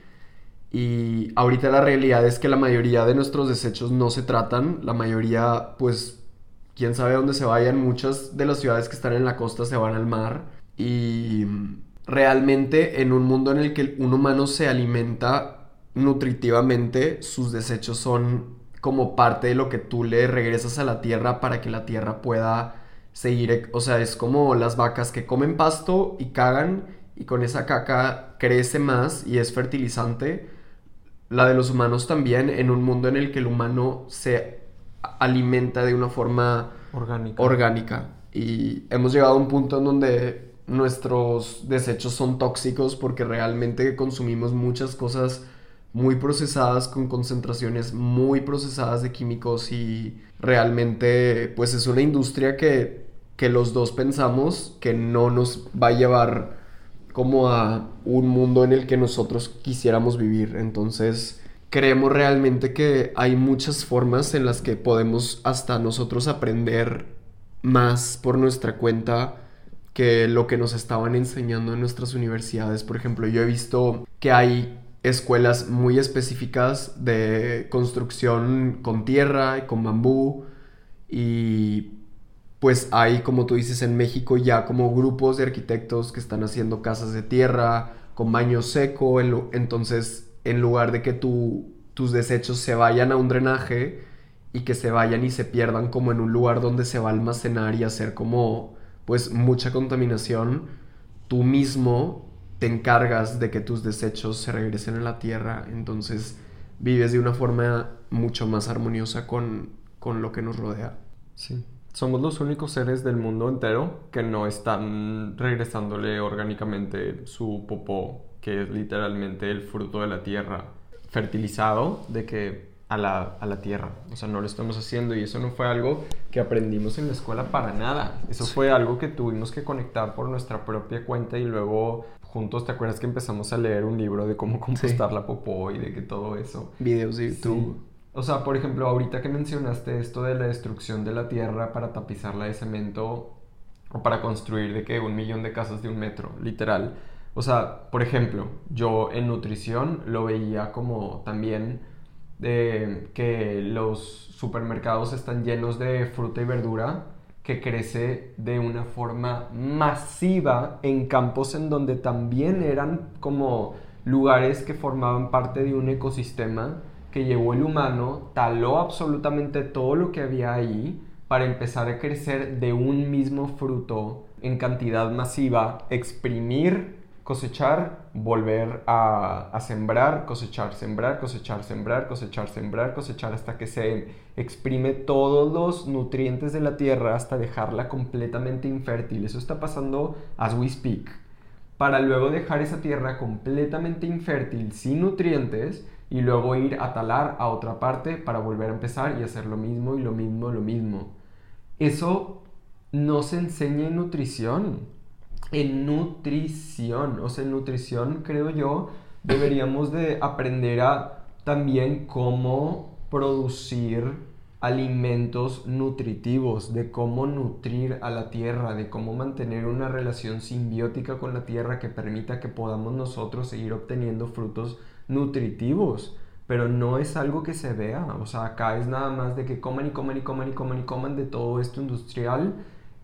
Y ahorita la realidad es que la mayoría de nuestros desechos no se tratan, la mayoría pues quién sabe dónde se vayan, muchas de las ciudades que están en la costa se van al mar y realmente en un mundo en el que un humano se alimenta nutritivamente, sus desechos son como parte de lo que tú le regresas a la tierra para que la tierra pueda seguir, o sea, es como las vacas que comen pasto y cagan y con esa caca crece más y es fertilizante. La de los humanos también en un mundo en el que el humano se alimenta de una forma Orgánica. orgánica y hemos llegado a un punto en donde nuestros desechos son tóxicos porque realmente consumimos muchas cosas muy procesadas con concentraciones muy procesadas de químicos y realmente pues es una industria que, que los dos pensamos que no nos va a llevar como a un mundo en el que nosotros quisiéramos vivir. Entonces, creemos realmente que hay muchas formas en las que podemos hasta nosotros aprender más por nuestra cuenta que lo que nos estaban enseñando en nuestras universidades. Por ejemplo, yo he visto que hay escuelas muy específicas de construcción con tierra y con bambú y pues hay, como tú dices, en México ya como grupos de arquitectos que están haciendo casas de tierra con baño seco, entonces en lugar de que tus desechos se vayan a un drenaje y que se vayan y se pierdan como en un lugar donde se va a almacenar y hacer como pues mucha contaminación, tú mismo te encargas de que tus desechos se regresen a la tierra, entonces vives de una forma mucho más armoniosa con, con lo que nos rodea. Sí. Somos los únicos seres del mundo entero que no están regresándole orgánicamente su popó, que es literalmente el fruto de la tierra, fertilizado, de que a la, a la, tierra. O sea, no lo estamos haciendo y eso no fue algo que aprendimos en la escuela para nada. Eso fue algo que tuvimos que conectar por nuestra propia cuenta y luego juntos, ¿te acuerdas que empezamos a leer un libro de cómo compostar la popó y de que todo eso? Videos de YouTube. O sea, por ejemplo, ahorita que mencionaste esto de la destrucción de la tierra para tapizarla de cemento o para construir de que un millón de casas de un metro, literal. O sea, por ejemplo, yo en nutrición lo veía como también de que los supermercados están llenos de fruta y verdura que crece de una forma masiva en campos en donde también eran como lugares que formaban parte de un ecosistema que llevó el humano, taló absolutamente todo lo que había ahí para empezar a crecer de un mismo fruto en cantidad masiva, exprimir cosechar, volver a, sembrar, cosechar, sembrar, cosechar, sembrar, cosechar, sembrar, cosechar hasta que se exprime todos los nutrientes de la tierra hasta dejarla completamente infértil. Eso está pasando as we speak. Para luego dejar esa tierra completamente infértil, sin nutrientes, y luego ir a talar a otra parte para volver a empezar y hacer lo mismo y lo mismo, lo mismo. Eso no se enseña en nutrición en nutrición. O sea, en nutrición creo yo deberíamos de aprender a también cómo producir alimentos nutritivos, de cómo nutrir a la tierra, de cómo mantener una relación simbiótica con la tierra que permita que podamos nosotros seguir obteniendo frutos nutritivos. Pero no es algo que se vea, o sea, acá es nada más de que coman y coman y coman y coman y coman de todo esto industrial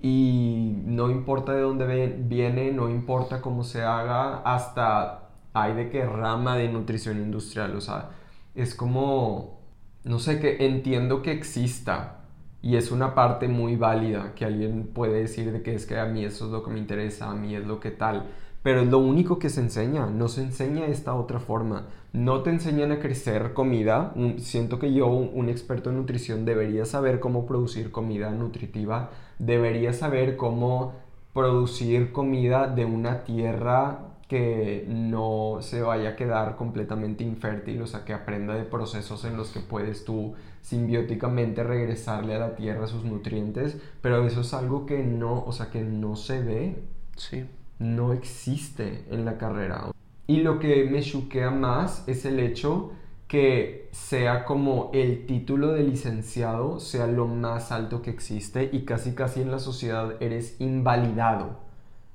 y no importa de dónde viene, no importa cómo se haga, hasta hay de qué rama de nutrición industrial, o sea, es como, no sé, que entiendo que exista y es una parte muy válida que alguien puede decir de que es que a mí eso es lo que me interesa, a mí es lo que tal, pero es lo único que se enseña, no se enseña esta otra forma. No te enseñan a crecer comida. Siento que yo, un experto en nutrición, debería saber cómo producir comida nutritiva, debería saber cómo producir comida de una tierra que no se vaya a quedar completamente infértil, o sea, que aprenda de procesos en los que puedes tú simbióticamente regresarle a la tierra sus nutrientes, pero eso es algo que no, o sea, que no se ve. Sí no existe en la carrera. Y lo que me choquea más es el hecho que sea como el título de licenciado sea lo más alto que existe y casi casi en la sociedad eres invalidado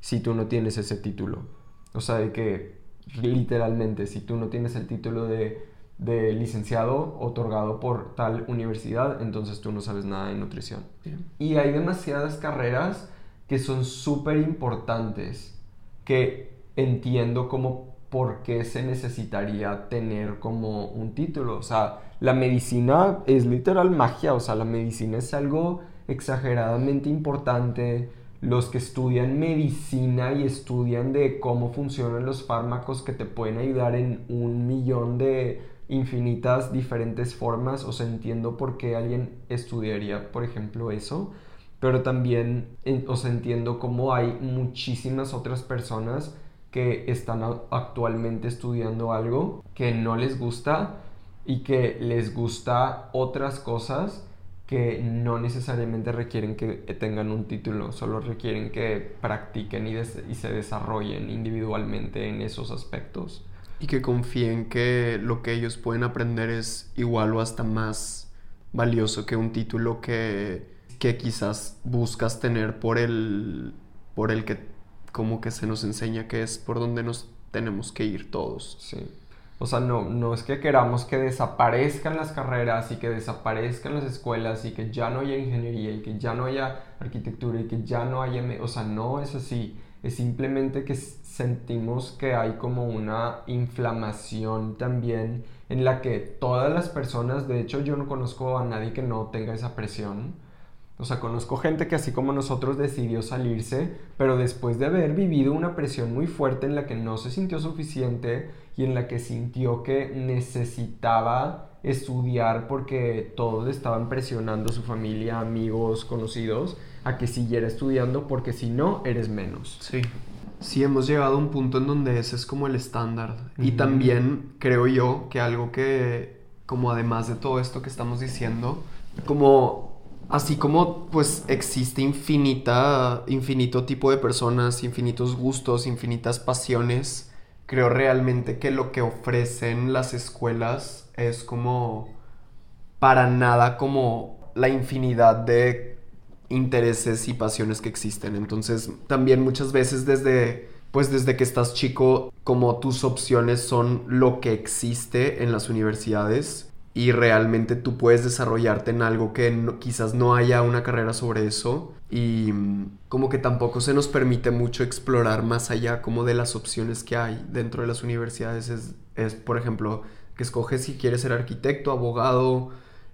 si tú no tienes ese título. O sea, de que literalmente si tú no tienes el título de, de licenciado otorgado por tal universidad, entonces tú no sabes nada de nutrición. Y hay demasiadas carreras que son súper importantes que entiendo como por qué se necesitaría tener como un título. O sea, la medicina es literal magia, o sea, la medicina es algo exageradamente importante. Los que estudian medicina y estudian de cómo funcionan los fármacos que te pueden ayudar en un millón de infinitas diferentes formas, o sea, entiendo por qué alguien estudiaría, por ejemplo, eso pero también os entiendo cómo hay muchísimas otras personas que están actualmente estudiando algo que no les gusta y que les gusta otras cosas que no necesariamente requieren que tengan un título, solo requieren que practiquen y, y se desarrollen individualmente en esos aspectos. Y que confíen que lo que ellos pueden aprender es igual o hasta más valioso que un título que, que quizás buscas tener por el, por el que como que se nos enseña que es por donde nos tenemos que ir todos. Sí. O sea, no, no es que queramos que desaparezcan las carreras y que desaparezcan las escuelas y que ya no haya ingeniería y que ya no haya arquitectura y que ya no haya... O sea, no es así. Es simplemente que sentimos que hay como una inflamación también en la que todas las personas, de hecho yo no conozco a nadie que no tenga esa presión, o sea, conozco gente que así como nosotros decidió salirse, pero después de haber vivido una presión muy fuerte en la que no se sintió suficiente y en la que sintió que necesitaba estudiar porque todos estaban presionando su familia, amigos, conocidos, a que siguiera estudiando porque si no, eres menos. Sí. Sí, hemos llegado a un punto en donde ese es como el estándar. Y también creo yo que algo que, como además de todo esto que estamos diciendo, como Así como pues existe infinita, infinito tipo de personas, infinitos gustos, infinitas pasiones, creo realmente que lo que ofrecen las escuelas es como para nada como la infinidad de intereses y pasiones que existen. Entonces, también muchas veces desde pues desde que estás chico, como tus opciones son lo que existe en las universidades, y realmente tú puedes desarrollarte en algo que quizás no haya una carrera sobre eso. Y mm, como que tampoco se nos permite mucho explorar más allá como de las opciones que hay dentro de las universidades. Es, es por ejemplo que escoges si quieres ser arquitecto, abogado,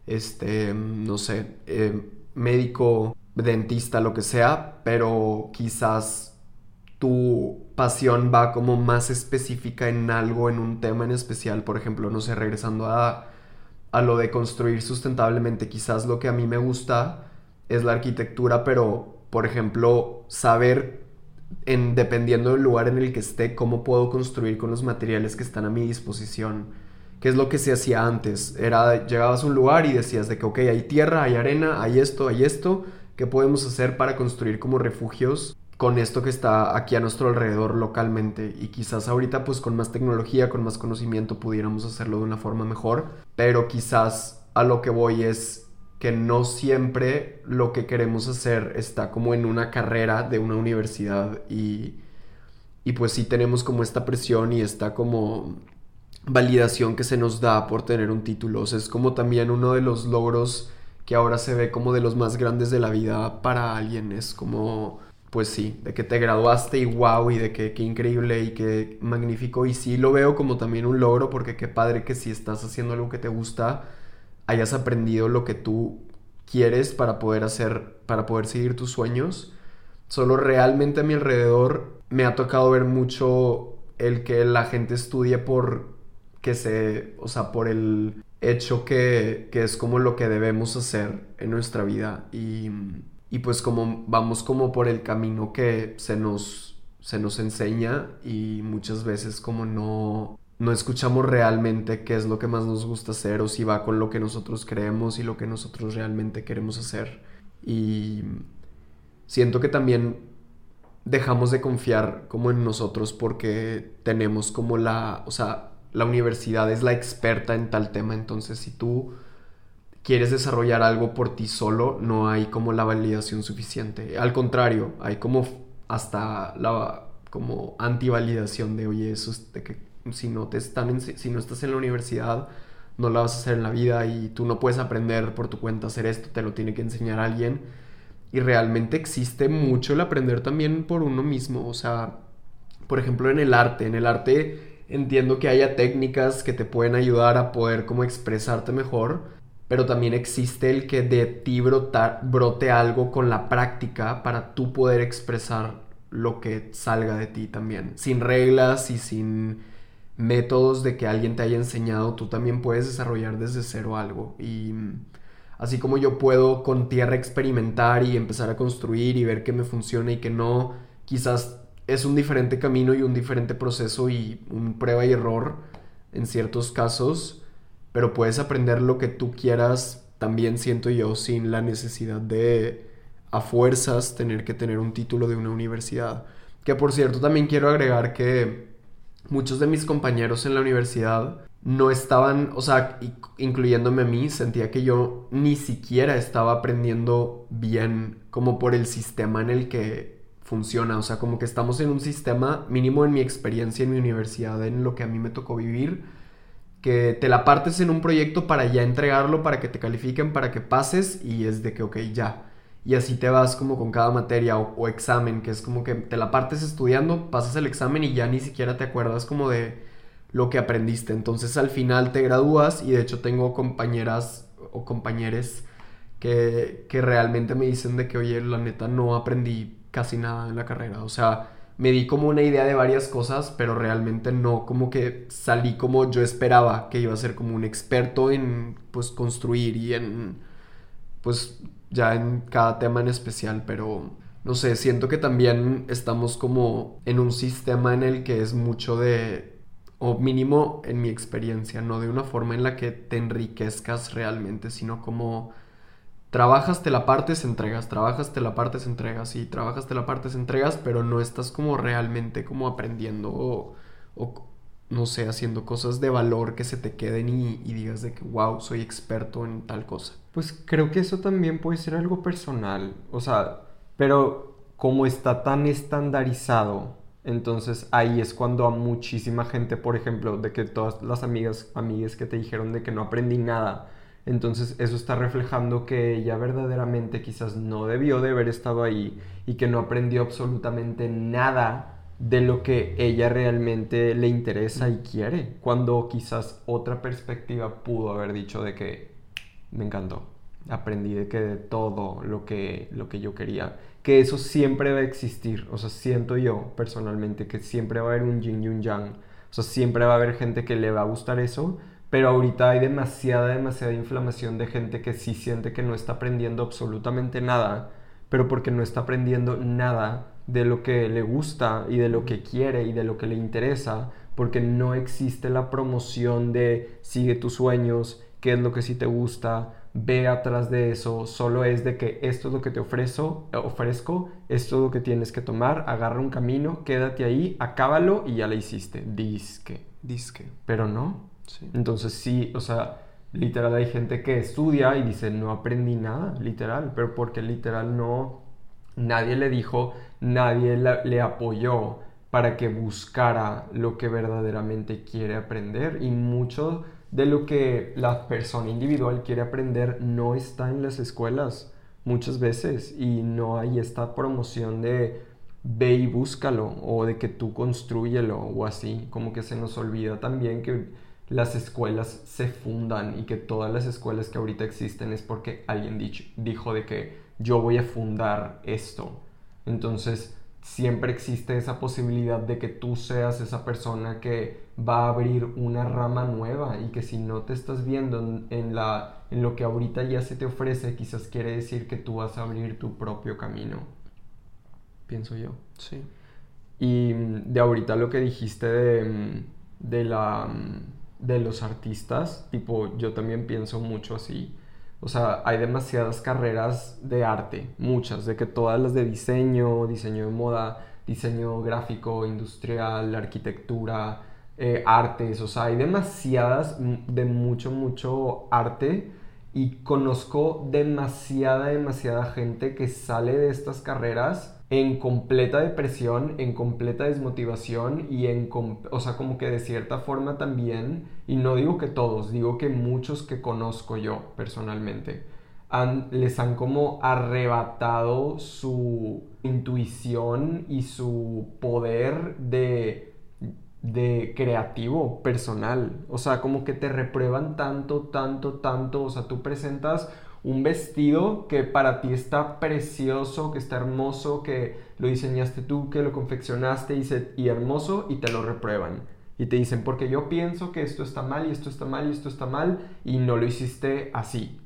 este, mm, no sé, eh, médico, dentista, lo que sea, pero quizás tu pasión va como más específica en algo, en un tema en especial, por ejemplo, no sé, regresando a a lo de construir sustentablemente. Quizás lo que a mí me gusta es la arquitectura, pero por ejemplo, saber en, dependiendo del lugar en el que esté, cómo puedo construir con los materiales que están a mi disposición. ¿Qué es lo que se hacía antes? Era, llegabas a un lugar y decías de que, ok, hay tierra, hay arena, hay esto, hay esto, ¿qué podemos hacer para construir como refugios con esto que está aquí a nuestro alrededor localmente. Y quizás ahorita pues con más tecnología, con más conocimiento pudiéramos hacerlo de una forma mejor, pero quizás a lo que voy es que no siempre lo que queremos hacer está como en una carrera de una universidad. Y, y pues sí tenemos como esta presión y esta como validación que se nos da por tener un título, o sea, es como también uno de los logros que ahora se ve como de los más grandes de la vida para alguien, es como pues sí, de que te graduaste y wow, y de que qué increíble y qué magnífico. Y sí lo veo como también un logro, porque qué padre que si estás haciendo algo que te gusta, hayas aprendido lo que tú quieres para poder hacer, para poder seguir tus sueños. Solo realmente a mi alrededor me ha tocado ver mucho el que la gente estudie por que se, o sea, por el hecho que, que es como lo que debemos hacer en nuestra vida. Y y pues como vamos como por el camino que se nos, se nos enseña y muchas veces como no, no escuchamos realmente qué es lo que más nos gusta hacer o si va con lo que nosotros creemos y lo que nosotros realmente queremos hacer. Y siento que también dejamos de confiar como en nosotros porque tenemos como la, o sea, la universidad es la experta en tal tema, entonces si tú quieres desarrollar algo por ti solo, no hay como la validación suficiente. Al contrario, hay como hasta la como antivalidación de, oye, eso es de que si no, te están si no estás en la universidad, no la vas a hacer en la vida y tú no puedes aprender por tu cuenta a hacer esto, te lo tiene que enseñar alguien. Y realmente existe mucho el aprender también por uno mismo. O sea, por ejemplo, en el arte. En el arte entiendo que haya técnicas que te pueden ayudar a poder como expresarte mejor pero también existe el que de ti brote algo con la práctica para tú poder expresar lo que salga de ti también. Sin reglas y sin métodos de que alguien te haya enseñado, tú también puedes desarrollar desde cero algo. Y así como yo puedo con tierra experimentar y empezar a construir y ver qué me funciona y qué no, quizás es un diferente camino y un diferente proceso y un prueba y error en ciertos casos pero puedes aprender lo que tú quieras también siento yo sin la necesidad de a fuerzas tener que tener un título de una universidad. Que por cierto también quiero agregar que muchos de mis compañeros en la universidad no estaban, o sea, incluyéndome a mí, sentía que yo ni siquiera estaba aprendiendo bien como por el sistema en el que funciona, o sea, como que estamos en un sistema, mínimo en mi experiencia en mi universidad, en lo que a mí me tocó vivir, que te la partes en un proyecto para ya entregarlo, para que te califiquen, para que pases y es de que, ok, ya. Y así te vas como con cada materia o, examen, que es como que te la partes estudiando, pasas el examen y ya ni siquiera te acuerdas como de lo que aprendiste. Entonces al final te gradúas y de hecho tengo compañeras o compañeros que, que realmente me dicen de que, oye, la neta no aprendí casi nada en la carrera. O sea, me di como una idea de varias cosas, pero realmente no como que salí como yo esperaba que iba a ser como un experto en pues construir y en pues ya en cada tema en especial, pero no sé, siento que también estamos como en un sistema en el que es mucho de o mínimo en mi experiencia, no de una forma en la que te enriquezcas realmente, sino como trabajas, te la partes, entregas, trabajas, te la partes, entregas y trabajas, te la partes, entregas, pero no estás como realmente como aprendiendo o, no sé, haciendo cosas de valor que se te queden y, y, digas de que, wow, soy experto en tal cosa. Pues creo que eso también puede ser algo personal, o sea, pero como está tan estandarizado entonces ahí es cuando a muchísima gente, por ejemplo, de que todas las amigas, amigas que te dijeron de que no aprendí nada, entonces eso está reflejando que ella verdaderamente quizás no debió de haber estado ahí y que no aprendió absolutamente nada de lo que ella realmente le interesa y quiere, cuando quizás otra perspectiva pudo haber dicho de que me encantó, aprendí de que de todo lo que, lo que yo quería que eso siempre va a existir. O sea, siento yo personalmente que siempre va a haber un yin y un yang. O sea, siempre va a haber gente que le va a gustar eso, pero ahorita hay demasiada, demasiada inflamación de gente que sí siente que no está aprendiendo absolutamente nada, pero porque no está aprendiendo nada de lo que le gusta y de lo que quiere y de lo que le interesa, porque no existe la promoción de sigue tus sueños, qué es lo que sí te gusta, ve atrás de eso, solo es de que esto es lo que te ofrezco, ofrezco, esto es lo que tienes que tomar, agarra un camino, quédate ahí, acábalo y ya la hiciste, disque. Disque. Pero no. Entonces sí, o sea, literal hay gente que estudia y dice, no aprendí nada, literal, pero porque literal no, nadie le dijo, nadie le apoyó para que buscara lo que verdaderamente quiere aprender. Y mucho de lo que la persona individual quiere aprender no está en las escuelas muchas veces. Y no hay esta promoción de ve y búscalo o de que tú construyelo o así, como que se nos olvida también que las escuelas se fundan y que todas las escuelas que ahorita existen es porque alguien dijo de que yo voy a fundar esto. Entonces, siempre existe esa posibilidad de que tú seas esa persona que va a abrir una rama nueva y que si no te estás viendo en, la, en lo que ahorita ya se te ofrece, quizás quiere decir que tú vas a abrir tu propio camino. Pienso yo. Sí. Y de ahorita lo que dijiste de, de, la, de los artistas, tipo, yo también pienso mucho así. O sea, hay demasiadas carreras de arte, muchas, de que todas las de diseño, diseño de moda, diseño gráfico, industrial, arquitectura, eh, artes, o sea, hay demasiadas de mucho, mucho arte. Y conozco demasiada, demasiada gente que sale de estas carreras en completa depresión, en completa desmotivación y en, o sea, como que de cierta forma también, y no digo que todos, digo que muchos que conozco yo personalmente, les han como arrebatado su intuición y su poder de, de creativo personal. O sea, como que te reprueban tanto, tanto, tanto, o sea, tú presentas un vestido que para ti está precioso, que está hermoso, que lo diseñaste tú, que lo confeccionaste y, y hermoso y te lo reprueban. Y te dicen, porque yo pienso que esto está mal y esto está mal y esto está mal y no lo hiciste así.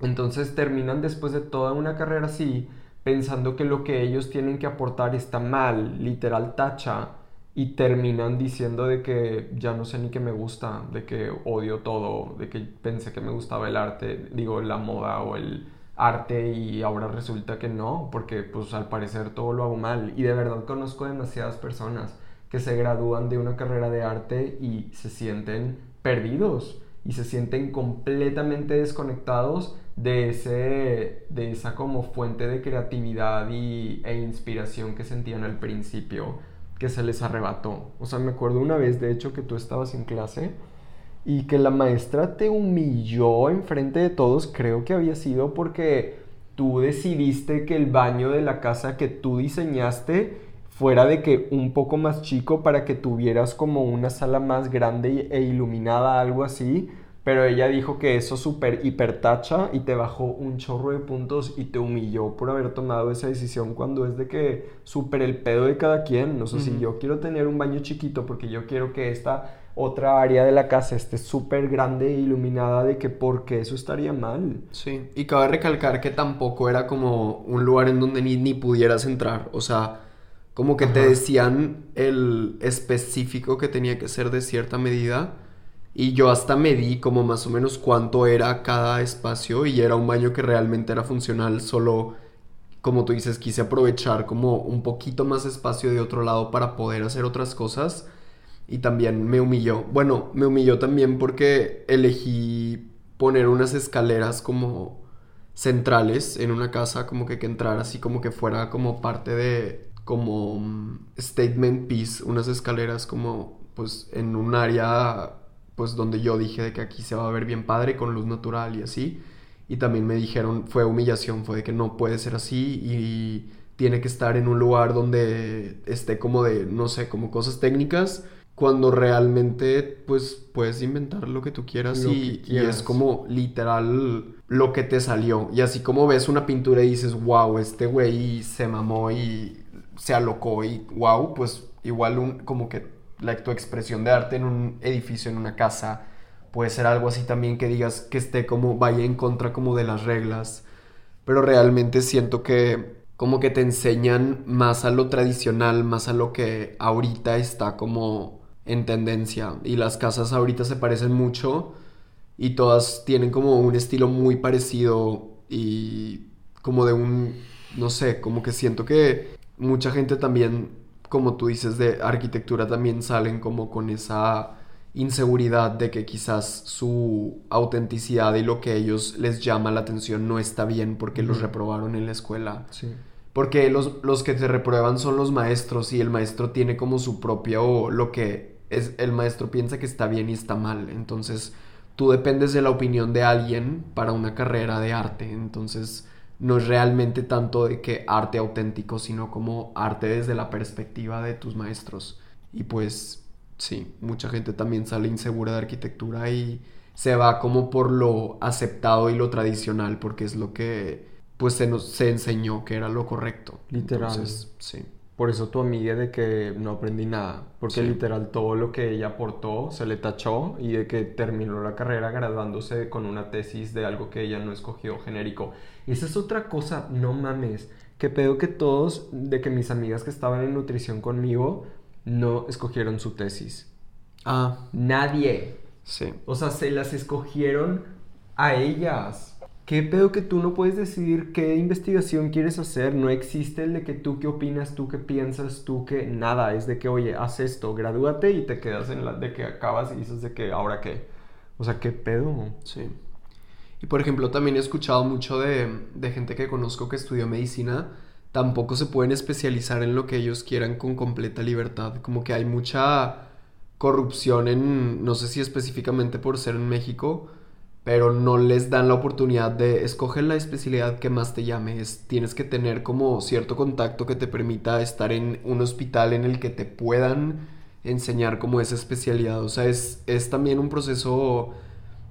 Entonces terminan después de toda una carrera así, pensando que lo que ellos tienen que aportar está mal, literal tacha, y terminan diciendo de que ya no sé ni qué me gusta, de que odio todo, de que pensé que me gustaba el arte, digo, la moda o el arte y ahora resulta que no, porque pues al parecer todo lo hago mal. Y de verdad conozco demasiadas personas que se gradúan de una carrera de arte y se sienten perdidos y se sienten completamente desconectados de, ese, de esa como fuente de creatividad y, e inspiración que sentían al principio que se les arrebató. O sea, me acuerdo una vez, de hecho, que tú estabas en clase y que la maestra te humilló enfrente de todos, creo que había sido porque tú decidiste que el baño de la casa que tú diseñaste fuera de que un poco más chico para que tuvieras como una sala más grande e iluminada, algo así. Pero ella dijo que eso súper hipertacha y te bajó un chorro de puntos y te humilló por haber tomado esa decisión cuando es de que súper el pedo de cada quien. No sé si yo quiero tener un baño chiquito porque yo quiero que esta otra área de la casa esté súper grande e iluminada de que porque eso estaría mal. Sí, y cabe recalcar que tampoco era como un lugar en donde ni, ni pudieras entrar. O sea, como que te decían el específico que tenía que ser de cierta medida y yo hasta medí como más o menos cuánto era cada espacio y era un baño que realmente era funcional, solo como tú dices, quise aprovechar como un poquito más espacio de otro lado para poder hacer otras cosas y también me humilló. Bueno, me humilló también porque elegí poner unas escaleras como centrales en una casa, como que que entrara así como que fuera como parte de como mm, statement piece, unas escaleras como pues en un área pues donde yo dije de que aquí se va a ver bien padre con luz natural y así. Y también me dijeron, fue humillación, fue de que no puede ser así y tiene que estar en un lugar donde esté como de, no sé, como cosas técnicas, cuando realmente pues puedes inventar lo que tú quieras, y, y, es como literal lo que te salió. Y así como ves una pintura y dices, wow, este güey se mamó y se alocó y wow, pues igual un, como que la, tu expresión de arte en un edificio, en una casa, puede ser algo así también que digas que esté como vaya en contra como de las reglas, pero realmente siento que como que te enseñan más a lo tradicional, más a lo que ahorita está como en tendencia. Y las casas ahorita se parecen mucho y todas tienen como un estilo muy parecido y como de un no sé, como que siento que mucha gente también como tú dices, de arquitectura también salen como con esa inseguridad de que quizás su autenticidad y lo que a ellos les llama la atención no está bien porque los reprobaron en la escuela. Sí. Porque los, los que te reprueban son los maestros y el maestro tiene como su propio, lo que es, el maestro piensa que está bien y está mal. Entonces tú dependes de la opinión de alguien para una carrera de arte. Entonces no es realmente tanto de que arte auténtico, sino como arte desde la perspectiva de tus maestros. Y pues sí, mucha gente también sale insegura de arquitectura y se va como por lo aceptado y lo tradicional, porque es lo que pues se nos se enseñó que era lo correcto. Literal. sí. Por eso tu amiga de que no aprendí nada, porque literal todo lo que ella aportó se le tachó y de que terminó la carrera graduándose con una tesis de algo que ella no escogió genérico. Y esa es otra cosa, no mames, que pedo que todos, de que mis amigas que estaban en nutrición conmigo, no escogieron su tesis. Ah. Nadie. Sí. O sea, se las escogieron a ellas. ¿Qué pedo que tú no puedes decidir qué investigación quieres hacer? No existe el de que tú qué opinas, tú qué piensas, tú qué... Nada, es de que, oye, haz esto, gradúate y te quedas en la... de que acabas y dices de que, ¿ahora qué? O sea, ¿qué pedo? Sí. Y por ejemplo, también he escuchado mucho de, de gente que conozco que estudió medicina, tampoco se pueden especializar en lo que ellos quieran con completa libertad. Como que hay mucha corrupción en, no sé si específicamente por ser en México, pero no les dan la oportunidad de escoger la especialidad que más te llame. tienes que tener como cierto contacto que te permita estar en un hospital en el que te puedan enseñar como esa especialidad. O sea, es, es también un proceso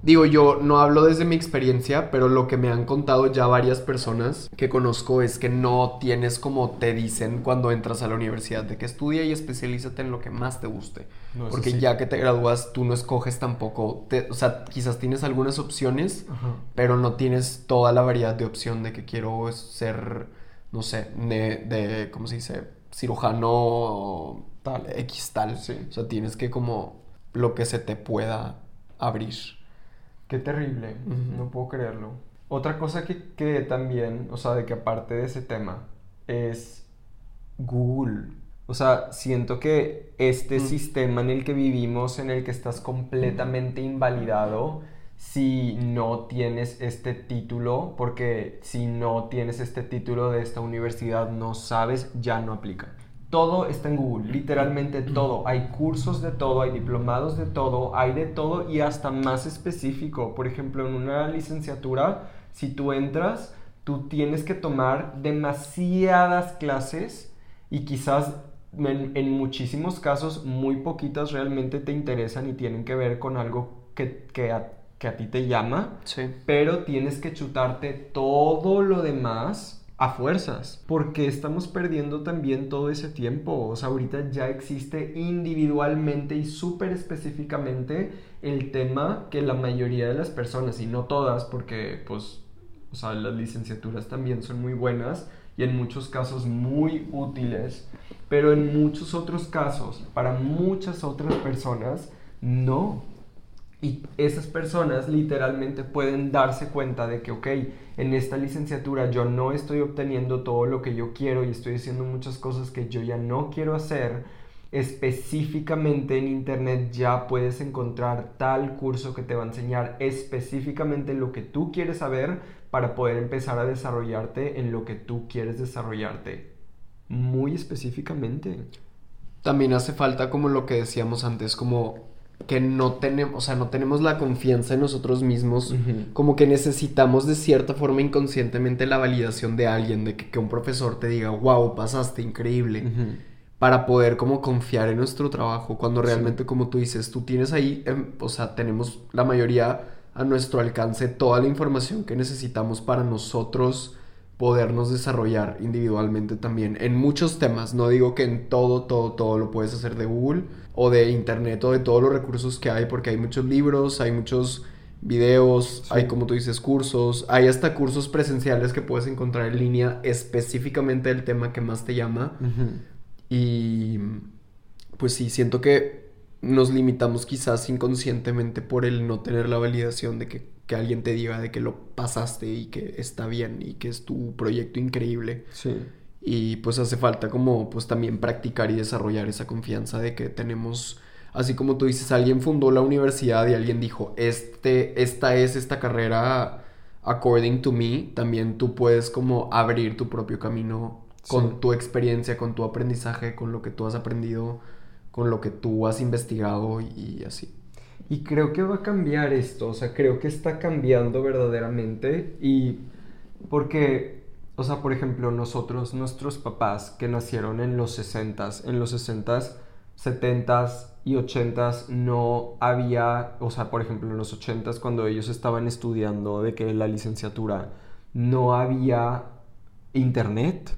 Digo, yo no hablo desde mi experiencia, pero lo que me han contado ya varias personas que conozco es que no tienes como te dicen cuando entras a la universidad, de que estudia y especialízate en lo que más te guste. Porque ya que te gradúas, tú no escoges tampoco, o sea, quizás tienes algunas opciones, pero no tienes toda la variedad de opción de que quiero ser, no sé, de, de ¿cómo se dice? Cirujano tal, X tal. Sí. O sea, tienes que como lo que se te pueda abrir. Qué terrible, no puedo creerlo. Otra cosa que, que también, o sea, de que aparte de ese tema, es Google. O sea, siento que este Mm. sistema en el que vivimos, en el que estás completamente invalidado, si no tienes este título, porque si no tienes este título de esta universidad, no sabes, ya no aplica. Todo está en Google, literalmente todo. Hay cursos de todo, hay diplomados de todo, hay de todo y hasta más específico. Por ejemplo, en una licenciatura, si tú entras, tú tienes que tomar demasiadas clases y quizás en, en muchísimos casos muy poquitas realmente te interesan y tienen que ver con algo que, que a, que a ti te llama Sí. pero tienes que chutarte todo lo demás a fuerzas, porque estamos perdiendo también todo ese tiempo. O sea, ahorita ya existe individualmente y súper específicamente el tema que la mayoría de las personas, y no todas, porque pues, o sea, las licenciaturas también son muy buenas y en muchos casos muy útiles, pero en muchos otros casos, para muchas otras personas, no. Y esas personas literalmente pueden darse cuenta de que, ok, en esta licenciatura yo no estoy obteniendo todo lo que yo quiero y estoy haciendo muchas cosas que yo ya no quiero hacer. Específicamente en internet ya puedes encontrar tal curso que te va a enseñar específicamente lo que tú quieres saber para poder empezar a desarrollarte en lo que tú quieres desarrollarte. Muy específicamente. También hace falta como lo que decíamos antes, como que no tenemos, o sea, no tenemos la confianza en nosotros mismos, como que necesitamos de cierta forma inconscientemente la validación de alguien, de que, que un profesor te diga, wow, pasaste increíble, para poder como confiar en nuestro trabajo, cuando Sí. realmente, como tú dices, tú tienes ahí, em, o sea, tenemos la mayoría a nuestro alcance toda la información que necesitamos para nosotros podernos desarrollar individualmente también en muchos temas. No digo que en todo, todo, todo lo puedes hacer de Google o de Internet o de todos los recursos que hay, porque hay muchos libros, hay muchos videos, Sí. hay como tú dices cursos, hay hasta cursos presenciales que puedes encontrar en línea específicamente del tema que más te llama. Y pues sí, siento que nos limitamos quizás inconscientemente por el no tener la validación de que, que alguien te diga de que lo pasaste y que está bien y que es tu proyecto increíble. Sí. Y pues hace falta como pues también practicar y desarrollar esa confianza de que tenemos, así como tú dices, alguien fundó la universidad y alguien dijo, este, esta es esta carrera according to me, también tú puedes como abrir tu propio camino con Sí. tu experiencia, con tu aprendizaje, con lo que tú has aprendido, con lo que tú has investigado y así. Y creo que va a cambiar esto, o sea, creo que está cambiando verdaderamente y porque, o sea, por ejemplo, nosotros, nuestros papás que nacieron en los 60s, en los 60s, 70s y 80s no había, o sea, por ejemplo, en los 80s cuando ellos estaban estudiando de que la licenciatura no había internet.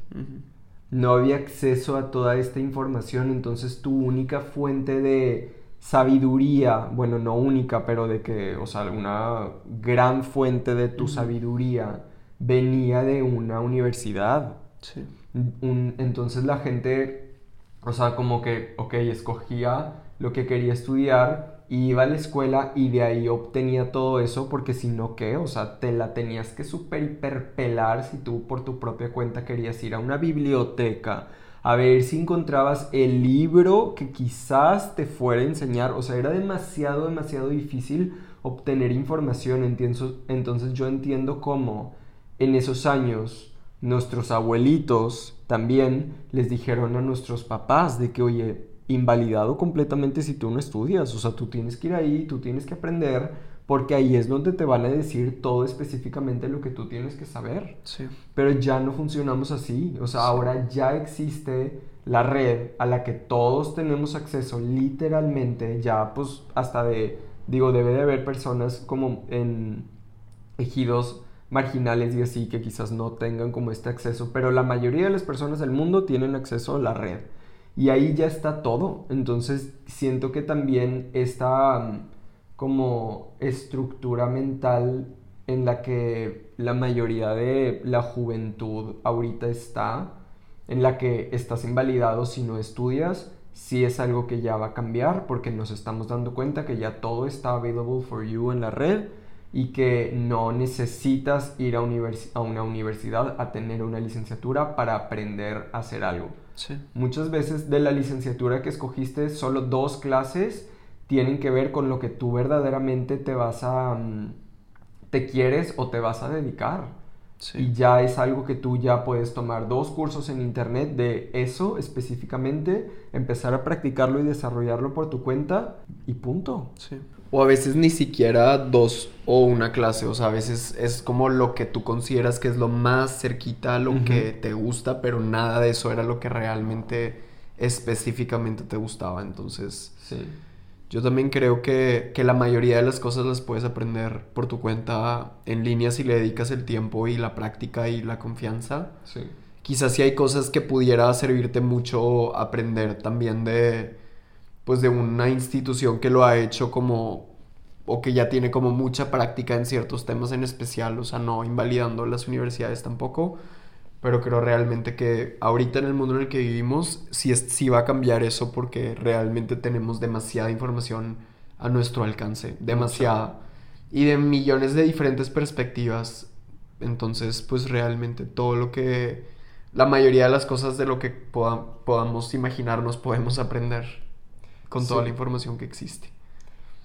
No había acceso a toda esta información, entonces tu única fuente de sabiduría, bueno, no única, pero de que, o sea, una gran fuente de tu sabiduría venía de una universidad. Sí. Un- entonces la gente, o sea, como que, ok, escogía lo que quería estudiar, iba a la escuela y de ahí obtenía todo eso, porque si no, ¿qué? O sea, te la tenías que super hiperpelar si tú por tu propia cuenta querías ir a una biblioteca a ver si encontrabas el libro que quizás te fuera a enseñar. O sea, era demasiado, demasiado difícil obtener información. Entonces yo entiendo cómo en esos años nuestros abuelitos también les dijeron a nuestros papás de que, oye, invalidado completamente si tú no estudias, o sea, tú tienes que ir ahí, tú tienes que aprender, porque ahí es donde te van a decir todo específicamente lo que tú tienes que saber. Sí. Pero ya no funcionamos así, o sea, ahora ya existe la red a la que todos tenemos acceso literalmente, ya pues hasta de, digo, debe de haber personas como en ejidos marginales y así que quizás no tengan como este acceso, pero la mayoría de las personas del mundo tienen acceso a la red. Y ahí ya está todo. Entonces siento que también esta como estructura mental en la que la mayoría de la juventud ahorita está, en la que estás invalidado si no estudias, sí es algo que ya va a cambiar porque nos estamos dando cuenta que ya todo está available for you en la red y que no necesitas ir a, a una universidad a tener una licenciatura para aprender a hacer algo. Muchas veces de la licenciatura que escogiste, solo dos clases tienen que ver con lo que tú verdaderamente te vas a... Mm, te quieres o te vas a dedicar. Y ya es algo que tú ya puedes tomar dos cursos en internet de eso específicamente, empezar a practicarlo y desarrollarlo por tu cuenta y punto. Sí. O a veces ni siquiera dos o una clase, o sea, a veces es como lo que tú consideras que es lo más cerquita a lo que te gusta, pero nada de eso era lo que realmente específicamente te gustaba, entonces... Sí. Yo también creo que, la mayoría de las cosas las puedes aprender por tu cuenta en línea si le dedicas el tiempo y la práctica y la confianza. Sí. Quizás sí hay cosas que pudiera servirte mucho aprender también de, pues de una institución que lo ha hecho como, o que ya tiene como mucha práctica en ciertos temas en especial, o sea, no invalidando las universidades tampoco pero creo realmente que ahorita en el mundo en el que vivimos sí, es, sí va a cambiar eso porque realmente tenemos demasiada información a nuestro alcance, demasiada, y de millones de diferentes perspectivas. Entonces, pues realmente todo lo que, la mayoría de las cosas de lo que podamos imaginarnos podemos aprender con toda la información que existe.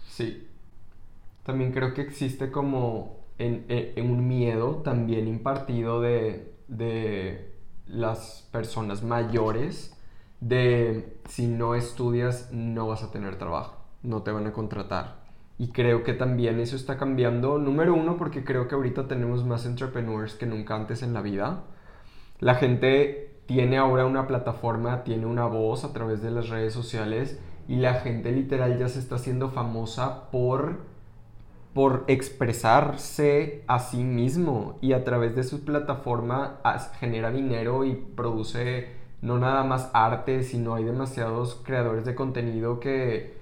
Sí. También creo que existe como en un miedo también impartido de de las personas mayores de si no estudias no vas a tener trabajo, no te van a contratar. Y creo que también eso está cambiando, número uno, porque creo que ahorita tenemos más entrepreneurs que nunca antes en la vida. La gente tiene ahora una plataforma, tiene una voz a través de las redes sociales y la gente literal ya se está haciendo famosa por por expresarse a sí mismo y a través de su plataforma genera dinero y produce no nada más arte, sino hay demasiados creadores de contenido que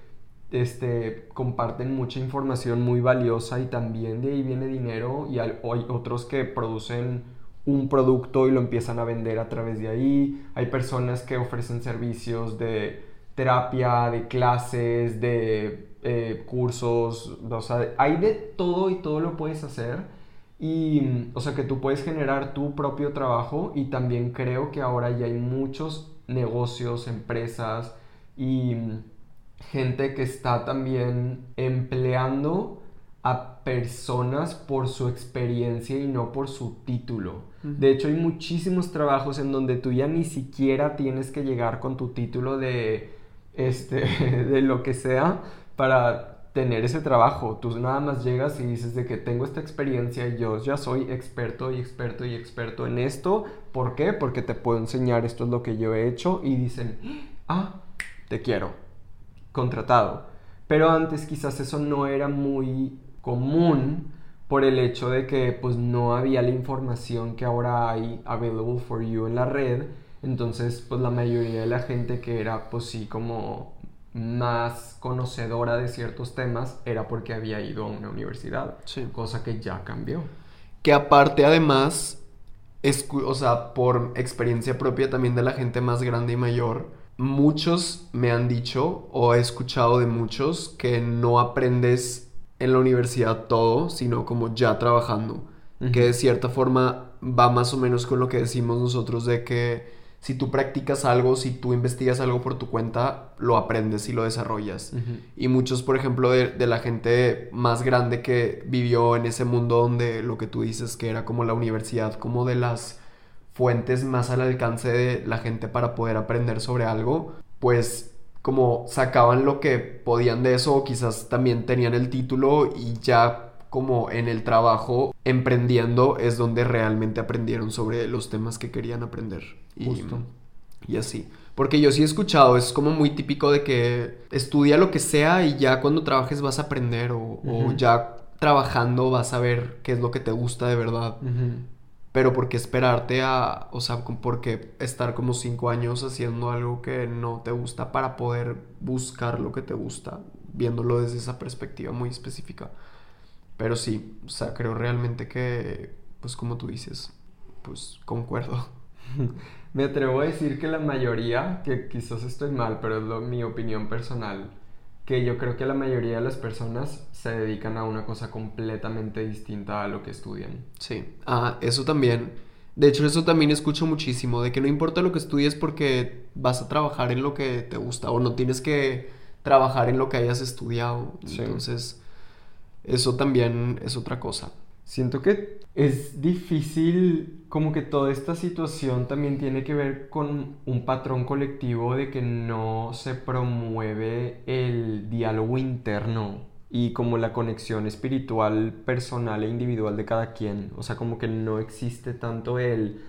este, comparten mucha información muy valiosa y también de ahí viene dinero y hay otros que producen un producto y lo empiezan a vender a través de ahí. Hay personas que ofrecen servicios de terapia, de clases, de eh, cursos, o sea, hay de todo y todo lo puedes hacer. Y, o sea, que tú puedes generar tu propio trabajo y también creo que ahora ya hay muchos negocios, empresas y gente que está también empleando a personas por su experiencia y no por su título. De hecho, hay muchísimos trabajos en donde tú ya ni siquiera tienes que llegar con tu título de, este, de lo que sea, para tener ese trabajo. Tú nada más llegas y dices de que tengo esta experiencia y yo ya soy experto y experto y experto en esto. ¿Por qué? Porque te puedo enseñar esto es lo que yo he hecho y dicen, ah, te quiero, contratado. Pero antes quizás eso no era muy común por el hecho de que pues no había la información que ahora hay available for you en la red. Entonces pues la mayoría de la gente que era pues sí como más conocedora de ciertos temas era porque había ido a una universidad, cosa que ya cambió. Que aparte además, o sea, por experiencia propia también de la gente más grande y mayor, muchos me han dicho o he escuchado de muchos que no aprendes en la universidad todo, sino como ya trabajando, que de cierta forma va más o menos con lo que decimos nosotros de que si tú practicas algo, si tú investigas algo por tu cuenta, lo aprendes y lo desarrollas. Y muchos, por ejemplo, de, la gente más grande que vivió en ese mundo donde lo que tú dices que era como la universidad, como de las fuentes más al alcance de la gente para poder aprender sobre algo, pues como sacaban lo que podían de eso o quizás también tenían el título y ya como en el trabajo emprendiendo es donde realmente aprendieron sobre los temas que querían aprender. Y, y así. Porque yo sí he escuchado, es como muy típico de que estudia lo que sea y ya cuando trabajes vas a aprender o, ya trabajando vas a ver qué es lo que te gusta de verdad. Pero ¿por qué esperarte a, o sea, por qué estar como cinco años haciendo algo que no te gusta para poder buscar lo que te gusta, viéndolo desde esa perspectiva muy específica? Pero sí, o sea, creo realmente que, pues como tú dices, pues concuerdo. Me atrevo a decir que la mayoría, que quizás estoy mal, pero es lo, mi opinión personal, que yo creo que la mayoría de las personas se dedican a una cosa completamente distinta a lo que estudian. Sí, ah, eso también. De hecho, eso también escucho muchísimo, de que no importa lo que estudies porque vas a trabajar en lo que te gusta o no tienes que trabajar en lo que hayas estudiado. Entonces, eso también es otra cosa. Siento que es difícil, como que toda esta situación también tiene que ver con un patrón colectivo de que no se promueve el diálogo interno y como la conexión espiritual, personal e individual de cada quien. O sea, como que no existe tanto el,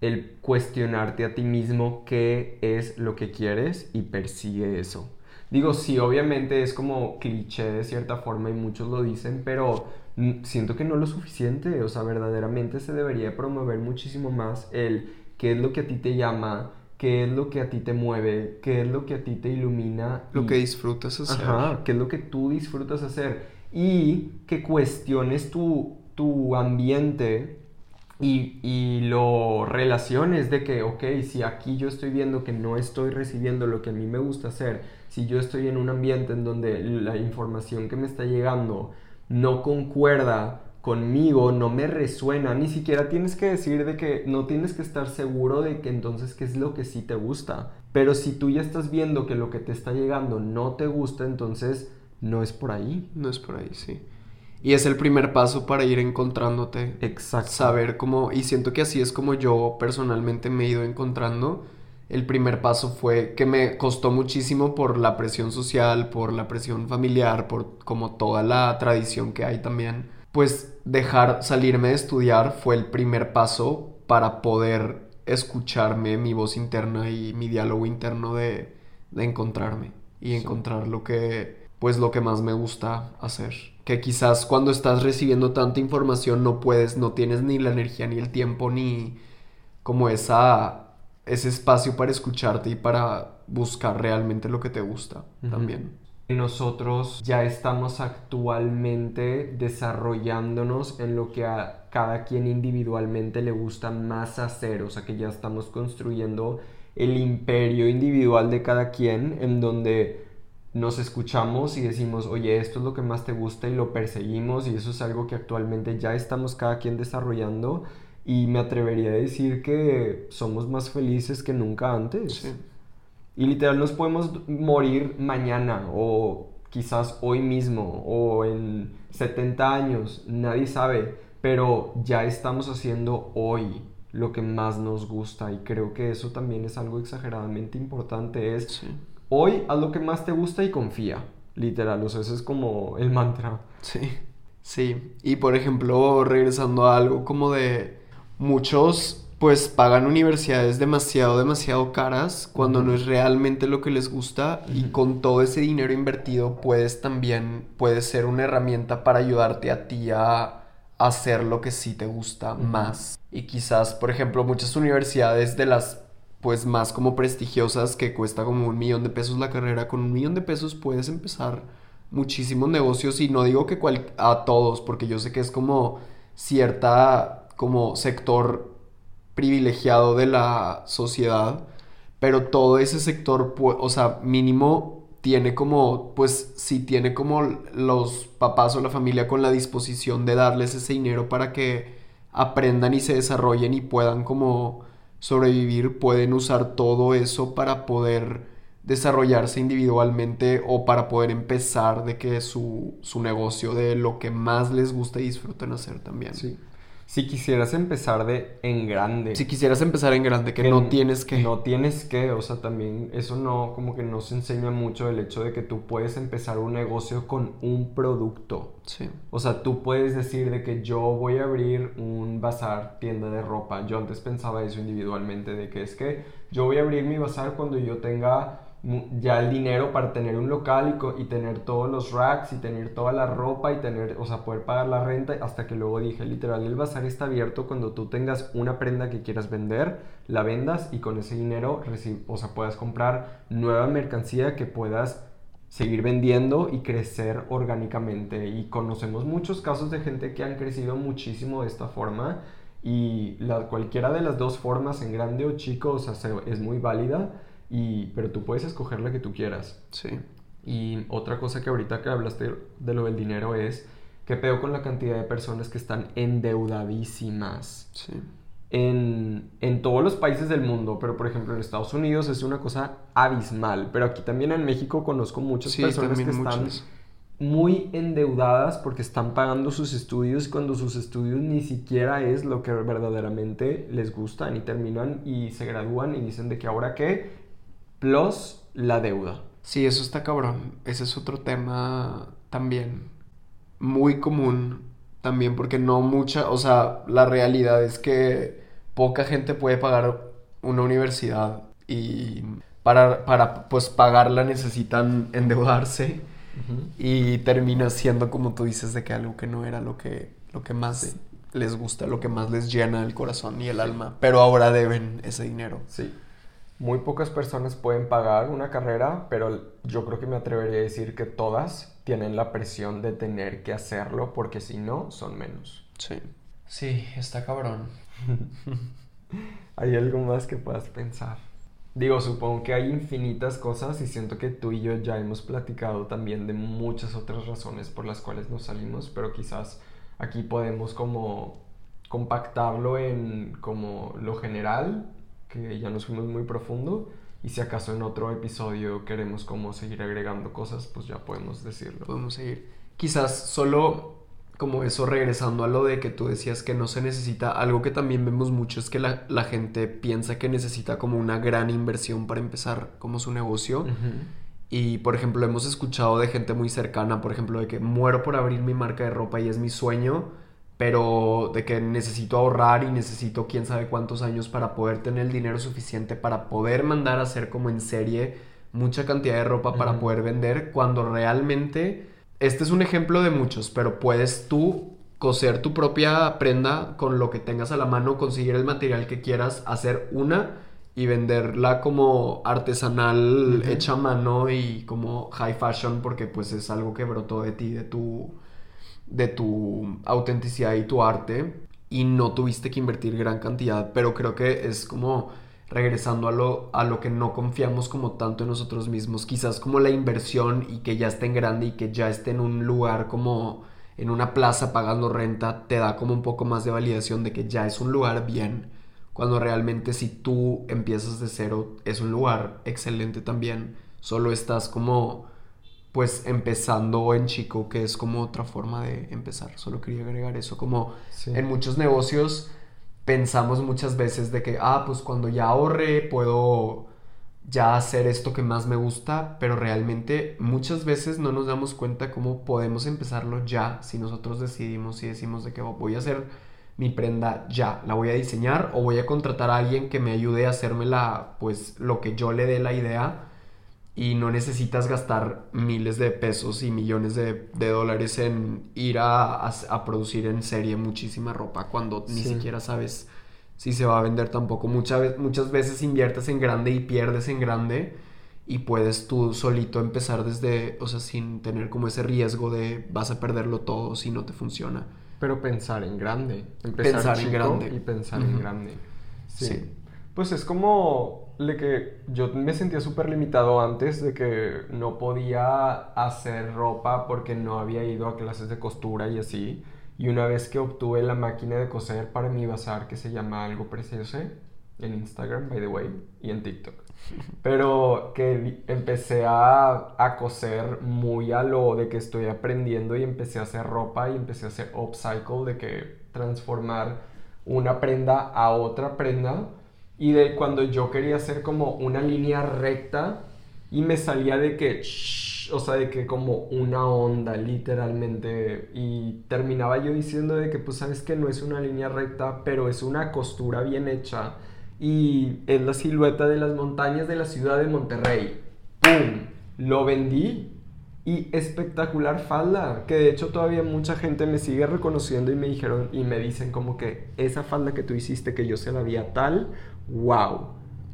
el cuestionarte a ti mismo qué es lo que quieres y persigue eso. Digo, sí, obviamente es como cliché de cierta forma y muchos lo dicen, pero siento que no lo suficiente, o sea, verdaderamente se debería promover muchísimo más el qué es lo que a ti te llama, qué es lo que a ti te mueve, qué es lo que a ti te ilumina. Lo que disfrutas hacer. Ajá, qué es lo que tú disfrutas hacer. Y que cuestiones tu, tu ambiente y, y, lo relaciones de que, ok, si aquí yo estoy viendo que no estoy recibiendo lo que a mí me gusta hacer, si yo estoy en un ambiente en donde la información que me está llegando no concuerda conmigo, no me resuena, ni siquiera tienes que decir de que no tienes que estar seguro de que entonces qué es lo que sí te gusta. Pero si tú ya estás viendo que lo que te está llegando no te gusta, entonces no es por ahí. No es por ahí, sí. Y es el primer paso para ir encontrándote. Exacto. Saber cómo, y siento que así es como yo personalmente me he ido encontrando el primer paso fue que me costó muchísimo por la presión social, por la presión familiar, por como toda la tradición que hay también. Pues dejar salirme de estudiar fue el primer paso para poder escucharme mi voz interna y mi diálogo interno de, encontrarme y encontrar lo que pues lo que más me gusta hacer. Que quizás cuando estás recibiendo tanta información no puedes, no tienes ni la energía ni el tiempo ni como esa ese espacio para escucharte y para buscar realmente lo que te gusta también. Nosotros ya estamos actualmente desarrollándonos en lo que a cada quien individualmente le gusta más hacer, o sea que ya estamos construyendo el imperio individual de cada quien en donde nos escuchamos y decimos, oye, esto es lo que más te gusta y lo perseguimos y eso es algo que actualmente ya estamos cada quien desarrollando y me atrevería a decir que somos más felices que nunca antes. Y literal nos podemos morir mañana o quizás hoy mismo o en 70 años, nadie sabe, pero ya estamos haciendo hoy lo que más nos gusta y creo que eso también es algo exageradamente importante, es hoy haz lo que más te gusta y confía, literal, o sea, ese es como el mantra. Sí, sí, y por ejemplo, regresando a algo como de muchos pues pagan universidades demasiado, demasiado caras cuando no es realmente lo que les gusta y con todo ese dinero invertido puedes también, puedes ser una herramienta para ayudarte a ti a hacer lo que sí te gusta más. Y quizás, por ejemplo, muchas universidades de las pues más como prestigiosas que cuesta como un millón de pesos la carrera, con un millón de pesos puedes empezar muchísimos negocios y no digo que a todos, porque yo sé que es como cierta como sector privilegiado de la sociedad, pero todo ese sector, o sea, mínimo tiene como, pues si tiene como los papás o la familia con la disposición de darles ese dinero para que aprendan y se desarrollen y puedan como sobrevivir, pueden usar todo eso para poder desarrollarse individualmente o para poder empezar de que su, su negocio de lo que más les gusta y disfruten hacer también. Sí. Si quisieras empezar de en grande. Si quisieras empezar en grande, que, no tienes que. No tienes que, o sea, también eso no, como que no se enseña mucho el hecho de que tú puedes empezar un negocio con un producto. Sí. O sea, tú puedes decir de que yo voy a abrir un bazar, tienda de ropa. Yo antes pensaba eso individualmente, de que es que yo voy a abrir mi bazar cuando yo tenga ya el dinero para tener un local y, tener todos los racks y tener toda la ropa y tener, o sea, poder pagar la renta hasta que luego dije, literal, el bazar está abierto cuando tú tengas una prenda que quieras vender, la vendas y con ese dinero, o sea, puedas comprar nueva mercancía que puedas seguir vendiendo y crecer orgánicamente. Y conocemos muchos casos de gente que han crecido muchísimo de esta forma Y la, cualquiera de las dos formas, en grande o chico, o sea, es muy válida, y, pero tú puedes escoger la que tú quieras. Sí. Y otra cosa que ahorita que hablaste de lo del dinero es, ¿qué peor con la cantidad de personas que están endeudadísimas? Sí. En, en, todos los países del mundo, pero por ejemplo en Estados Unidos es una cosa abismal, pero aquí también en México conozco muchas personas que están muy endeudadas porque están pagando sus estudios cuando sus estudios ni siquiera es lo que verdaderamente les gustan y terminan y se gradúan y dicen de que ahora qué, plus la deuda. Sí, eso está cabrón. Ese es otro tema también muy común también porque no mucha, o sea, la realidad es que poca gente puede pagar una universidad y para, para pues pagarla necesitan endeudarse y termina siendo como tú dices de que algo que no era lo que, lo que más les gusta, lo que más les llena el corazón y el alma, pero ahora deben ese dinero. Sí. Muy pocas personas pueden pagar una carrera, pero yo creo que me atrevería a decir que todas tienen la presión de tener que hacerlo porque si no, son menos. Sí. Sí, está cabrón. ¿Hay algo más que puedas pensar? Digo, supongo que hay infinitas cosas y siento que tú y yo ya hemos platicado también de muchas otras razones por las cuales nos salimos, pero quizás aquí podemos como compactarlo en como lo general, que ya nos fuimos muy profundo, y si acaso en otro episodio queremos como seguir agregando cosas, pues ya podemos decirlo. Podemos seguir. Quizás solo como eso regresando a lo de que tú decías que no se necesita, algo que también vemos mucho es que la, gente piensa que necesita como una gran inversión para empezar como su negocio. Y por ejemplo, hemos escuchado de gente muy cercana, por ejemplo, de que muero por abrir mi marca de ropa y es mi sueño, pero de que necesito ahorrar y necesito quién sabe cuántos años para poder tener el dinero suficiente para poder mandar a hacer como en serie mucha cantidad de ropa para poder vender, cuando realmente este es un ejemplo de muchos, pero puedes tú coser tu propia prenda con lo que tengas a la mano, conseguir el material que quieras, hacer una y venderla como artesanal, hecha a mano y como high fashion porque pues es algo que brotó de ti, de tu de tu autenticidad y tu arte y no tuviste que invertir gran cantidad, pero creo que es como regresando a lo, a lo que no confiamos como tanto en nosotros mismos, quizás como la inversión y que ya esté en grande y que ya esté en un lugar como en una plaza pagando renta, te da como un poco más de validación de que ya es un lugar bien, cuando realmente si tú empiezas de cero es un lugar excelente también, solo estás como pues empezando en chico, que es como otra forma de empezar, solo quería agregar eso, como en muchos negocios pensamos muchas veces de que, ah, pues cuando ya ahorre puedo ya hacer esto que más me gusta, pero realmente muchas veces no nos damos cuenta cómo podemos empezarlo ya si nosotros decidimos y decimos de que voy a hacer mi prenda ya, la voy a diseñar o voy a contratar a alguien que me ayude a hacérmela pues lo que yo le dé la idea y no necesitas gastar miles de pesos y millones de, dólares en ir a, producir en serie muchísima ropa cuando ni siquiera sabes si se va a vender tampoco. Muchas, muchas veces inviertes en grande y pierdes en grande y puedes tú solito empezar desde, o sea, sin tener como ese riesgo de vas a perderlo todo si no te funciona. Pero pensar en grande. Empezar pensar en grande. Y pensar en grande. sí. Pues es como le que yo me sentía súper limitado antes de que no podía hacer ropa porque no había ido a clases de costura y así. Y una vez que obtuve la máquina de coser para mi bazar que se llama Algo Precioso en Instagram, by the way, y en TikTok. Pero que empecé a, a coser muy a lo de que estoy aprendiendo y empecé a hacer ropa y empecé a hacer upcycle, de que transformar una prenda a otra prenda y de cuando yo quería hacer como una línea recta y me salía de que, o sea, de que como una onda literalmente y terminaba yo diciendo de que pues sabes que no es una línea recta, pero es una costura bien hecha y es la silueta de las montañas de la ciudad de Monterrey. ¡Pum! Lo vendí y espectacular falda, que de hecho todavía mucha gente me sigue reconociendo y me dijeron y me dicen como que esa falda que tú hiciste que yo se la vi tal wow.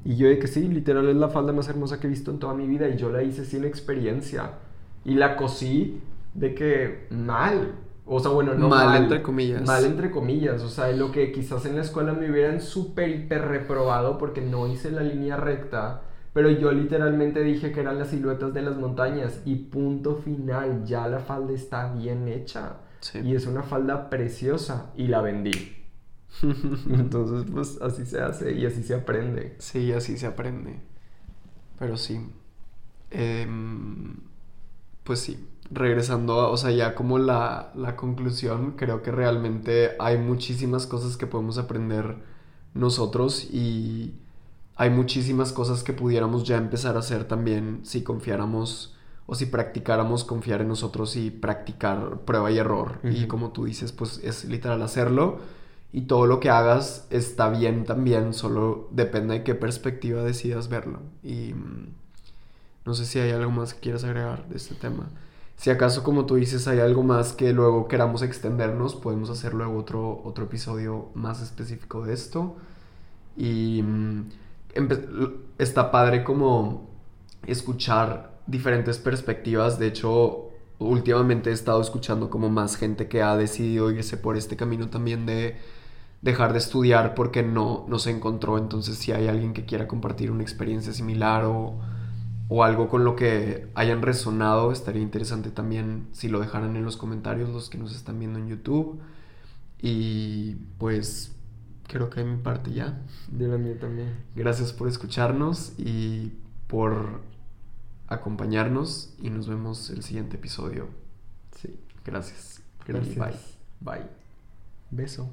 Y yo de que sí, literal es la falda más hermosa que he visto en toda mi vida y yo la hice sin experiencia. Y la cosí de que mal. O sea, bueno, no mal, entre comillas. Mal entre comillas. O sea, lo que quizás en la escuela me hubieran súper, hiper reprobado porque no hice la línea recta. Pero yo literalmente dije que eran las siluetas de las montañas. Y punto final, ya la falda está bien hecha. Y es una falda preciosa. Y la vendí. Entonces, pues así se hace y así se aprende. Sí, así se aprende. Pero sí. Em, pues sí, regresando, a, o sea, ya como la, la conclusión, creo que realmente hay muchísimas cosas que podemos aprender nosotros y hay muchísimas cosas que pudiéramos ya empezar a hacer también si confiáramos o si practicáramos confiar en nosotros y practicar prueba y error. Y como tú dices, pues es literal hacerlo y todo lo que hagas está bien también, solo depende de qué perspectiva decidas verlo. Y mm, no sé si hay algo más que quieras agregar de este tema. Si acaso, como tú dices, hay algo más que luego queramos extendernos, podemos hacer luego otro, otro episodio más específico de esto. Y mm, está padre como escuchar diferentes perspectivas. De hecho, últimamente he estado escuchando como más gente que ha decidido irse por este camino también de dejar de estudiar porque no, no se encontró. Entonces, si hay alguien que quiera compartir una experiencia similar o o algo con lo que hayan resonado, estaría interesante también si lo dejaran en los comentarios los que nos están viendo en YouTube. Y pues creo que de mi parte ya. De la mía también. Gracias por escucharnos y por acompañarnos y nos vemos el siguiente episodio. Sí. Gracias. Gracias. Bye. Bye. Beso.